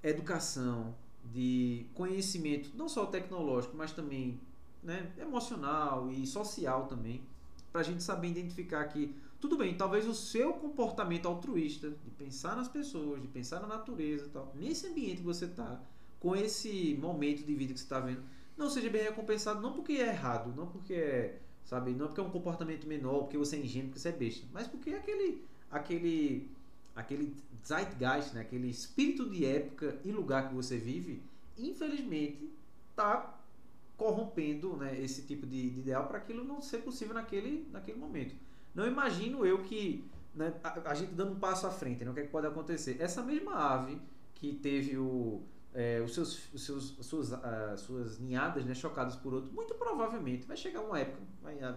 A: educação, de conhecimento, não só tecnológico, mas também né, emocional e social também, para a gente saber identificar que tudo bem, talvez o seu comportamento altruísta, de pensar nas pessoas, de pensar na natureza, tal, nesse ambiente que você está, com esse momento de vida que você está vendo, não seja bem recompensado, não porque é errado, não porque é, sabe, não porque é um comportamento menor, porque você é ingênuo, porque você é besta, mas porque é aquele, aquele, aquele zeitgeist, né, aquele espírito de época e lugar que você vive, infelizmente, está corrompendo né, esse tipo de, de ideal para aquilo não ser possível naquele, naquele momento. Não imagino eu que né, a, a, gente dando um passo à frente, né, o que, é que pode acontecer? Essa mesma ave que teve o, é, os seus, os seus, suas, uh, suas ninhadas né, chocadas por outro, muito provavelmente vai chegar uma época,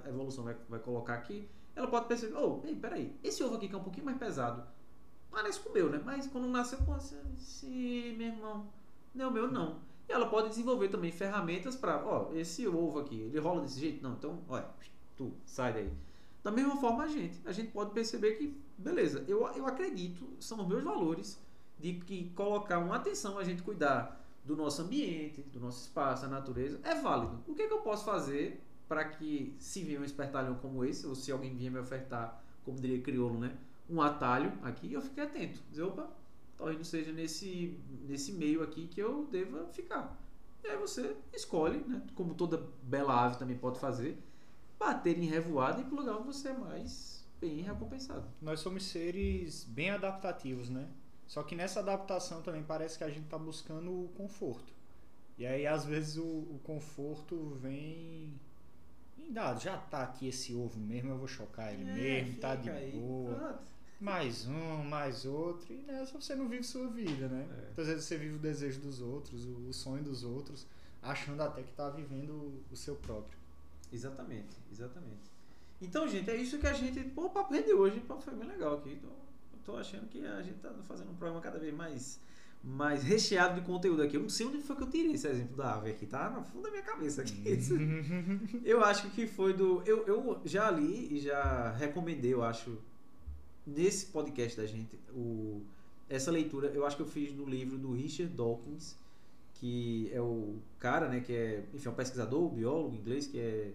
A: a evolução vai, vai colocar aqui, ela pode perceber, oh, ei, peraí, esse ovo aqui que é um pouquinho mais pesado, parece com o meu, né? Mas quando nasceu, pô, esse, meu irmão, não é o meu não. E ela pode desenvolver também ferramentas para, ó, esse ovo aqui, ele rola desse jeito? Não, então, olha, tu, sai daí. Da mesma forma a gente, a gente pode perceber que, beleza, eu, eu acredito, são os meus valores de que colocar uma atenção a gente cuidar do nosso ambiente, do nosso espaço, da natureza, é válido. O que, é que eu posso fazer para que, se vier um espertalhão como esse, ou se alguém vier me ofertar, como diria crioulo, né, um atalho aqui, eu fique atento. Dizer, opa, talvez não seja nesse, nesse meio aqui que eu deva ficar. E aí você escolhe, né? como toda bela ave também pode fazer, bater em revoada e ir para o lugar onde você é mais bem recompensado.
B: Nós somos seres bem adaptativos, né? Só que nessa adaptação também parece que a gente está buscando o conforto. E aí, às vezes, o, o conforto vem em dado. Já tá aqui esse ovo mesmo, eu vou chocar ele é, mesmo, tá de aí. boa. Pronto mais um, mais outro, e nessa você não vive sua vida, né? É. Muitas vezes você vive o desejo dos outros, o, sonho dos outros, achando até que está vivendo o seu próprio.
A: Exatamente, exatamente. Então, gente, é isso que a gente. Pô, o papo rendeu hoje, foi bem legal aqui. Tô, tô achando que a gente tá fazendo um programa cada vez mais, mais recheado de conteúdo aqui. Eu não sei onde foi que eu tirei esse exemplo da ave aqui, tá no fundo da minha cabeça aqui. eu acho que foi do. Eu, eu já li e já recomendei, eu acho, nesse podcast da gente, o, essa leitura eu acho que eu fiz no livro do Richard Dawkins, que é o cara, né, que é, enfim, é um pesquisador, biólogo inglês, que é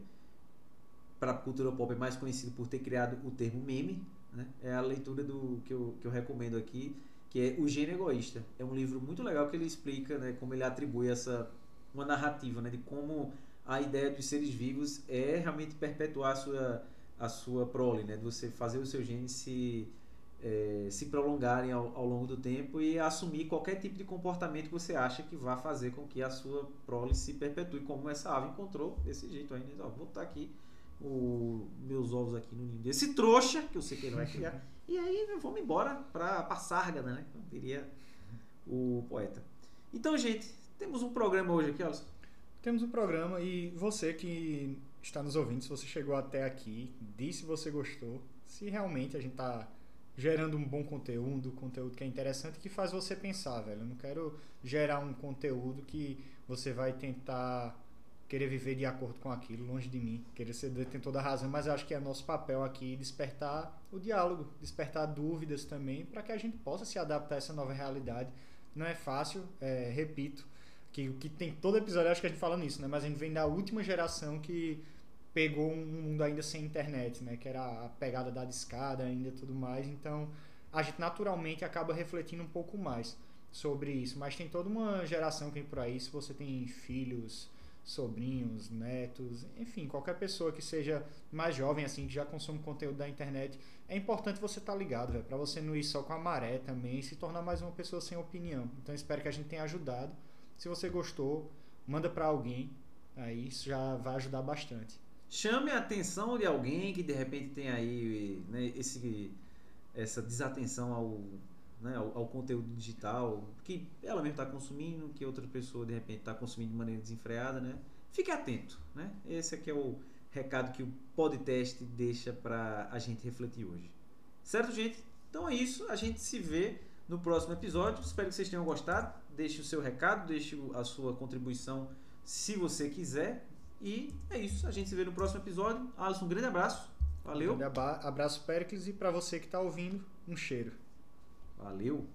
A: para a cultura pop é mais conhecido por ter criado o termo meme, né? É a leitura do que eu, que eu recomendo aqui, que é O Gênio Egoísta. É um livro muito legal que ele explica, né, como ele atribui essa uma narrativa, né, de como a ideia dos seres vivos é realmente perpetuar sua a sua prole, né? De você fazer o seu gene se, é, se prolongarem ao, ao, longo do tempo e assumir qualquer tipo de comportamento que você acha que vai fazer com que a sua prole se perpetue, como essa ave encontrou desse jeito aí. Né? Ó, vou botar aqui o, meus ovos aqui no ninho desse trouxa, que eu sei que ele vai criar. e aí vamos embora para a Sárgada, né? Como diria o poeta. Então, gente, temos um programa hoje aqui, olha.
B: Temos um programa e você que está nos ouvindo, se você chegou até aqui, diz se você gostou, se realmente a gente está gerando um bom conteúdo, conteúdo que é interessante, que faz você pensar, velho. Eu não quero gerar um conteúdo que você vai tentar querer viver de acordo com aquilo, longe de mim, querer ser detentor da razão, mas acho que é nosso papel aqui despertar o diálogo, despertar dúvidas também, para que a gente possa se adaptar a essa nova realidade. Não é fácil, é, repito, que que tem todo episódio, acho que a gente fala nisso, né? Mas a gente vem da última geração que pegou um mundo ainda sem internet, né? Que era a pegada da discada ainda tudo mais. Então, a gente naturalmente acaba refletindo um pouco mais sobre isso. Mas tem toda uma geração que vem por aí. Se você tem filhos, sobrinhos, netos, enfim, qualquer pessoa que seja mais jovem, assim, que já consome conteúdo da internet, é importante você estar tá ligado, velho, para você não ir só com a maré também e se tornar mais uma pessoa sem opinião. Então, espero que a gente tenha ajudado. Se você gostou, manda para alguém. Aí isso já vai ajudar bastante
A: chame a atenção de alguém que de repente tem aí né, esse, essa desatenção ao, né, ao, ao, conteúdo digital que ela mesmo está consumindo, que outra pessoa de repente está consumindo de maneira desenfreada, né? Fique atento, né? Esse aqui é o recado que o podcast deixa para a gente refletir hoje. Certo, gente? Então é isso. A gente se vê no próximo episódio. Espero que vocês tenham gostado. Deixe o seu recado, deixe a sua contribuição se você quiser. E é isso. A gente se vê no próximo episódio. Alisson, um grande abraço. Valeu. Um
B: grande abraço, Péricles. E para você que está ouvindo, um cheiro.
A: Valeu.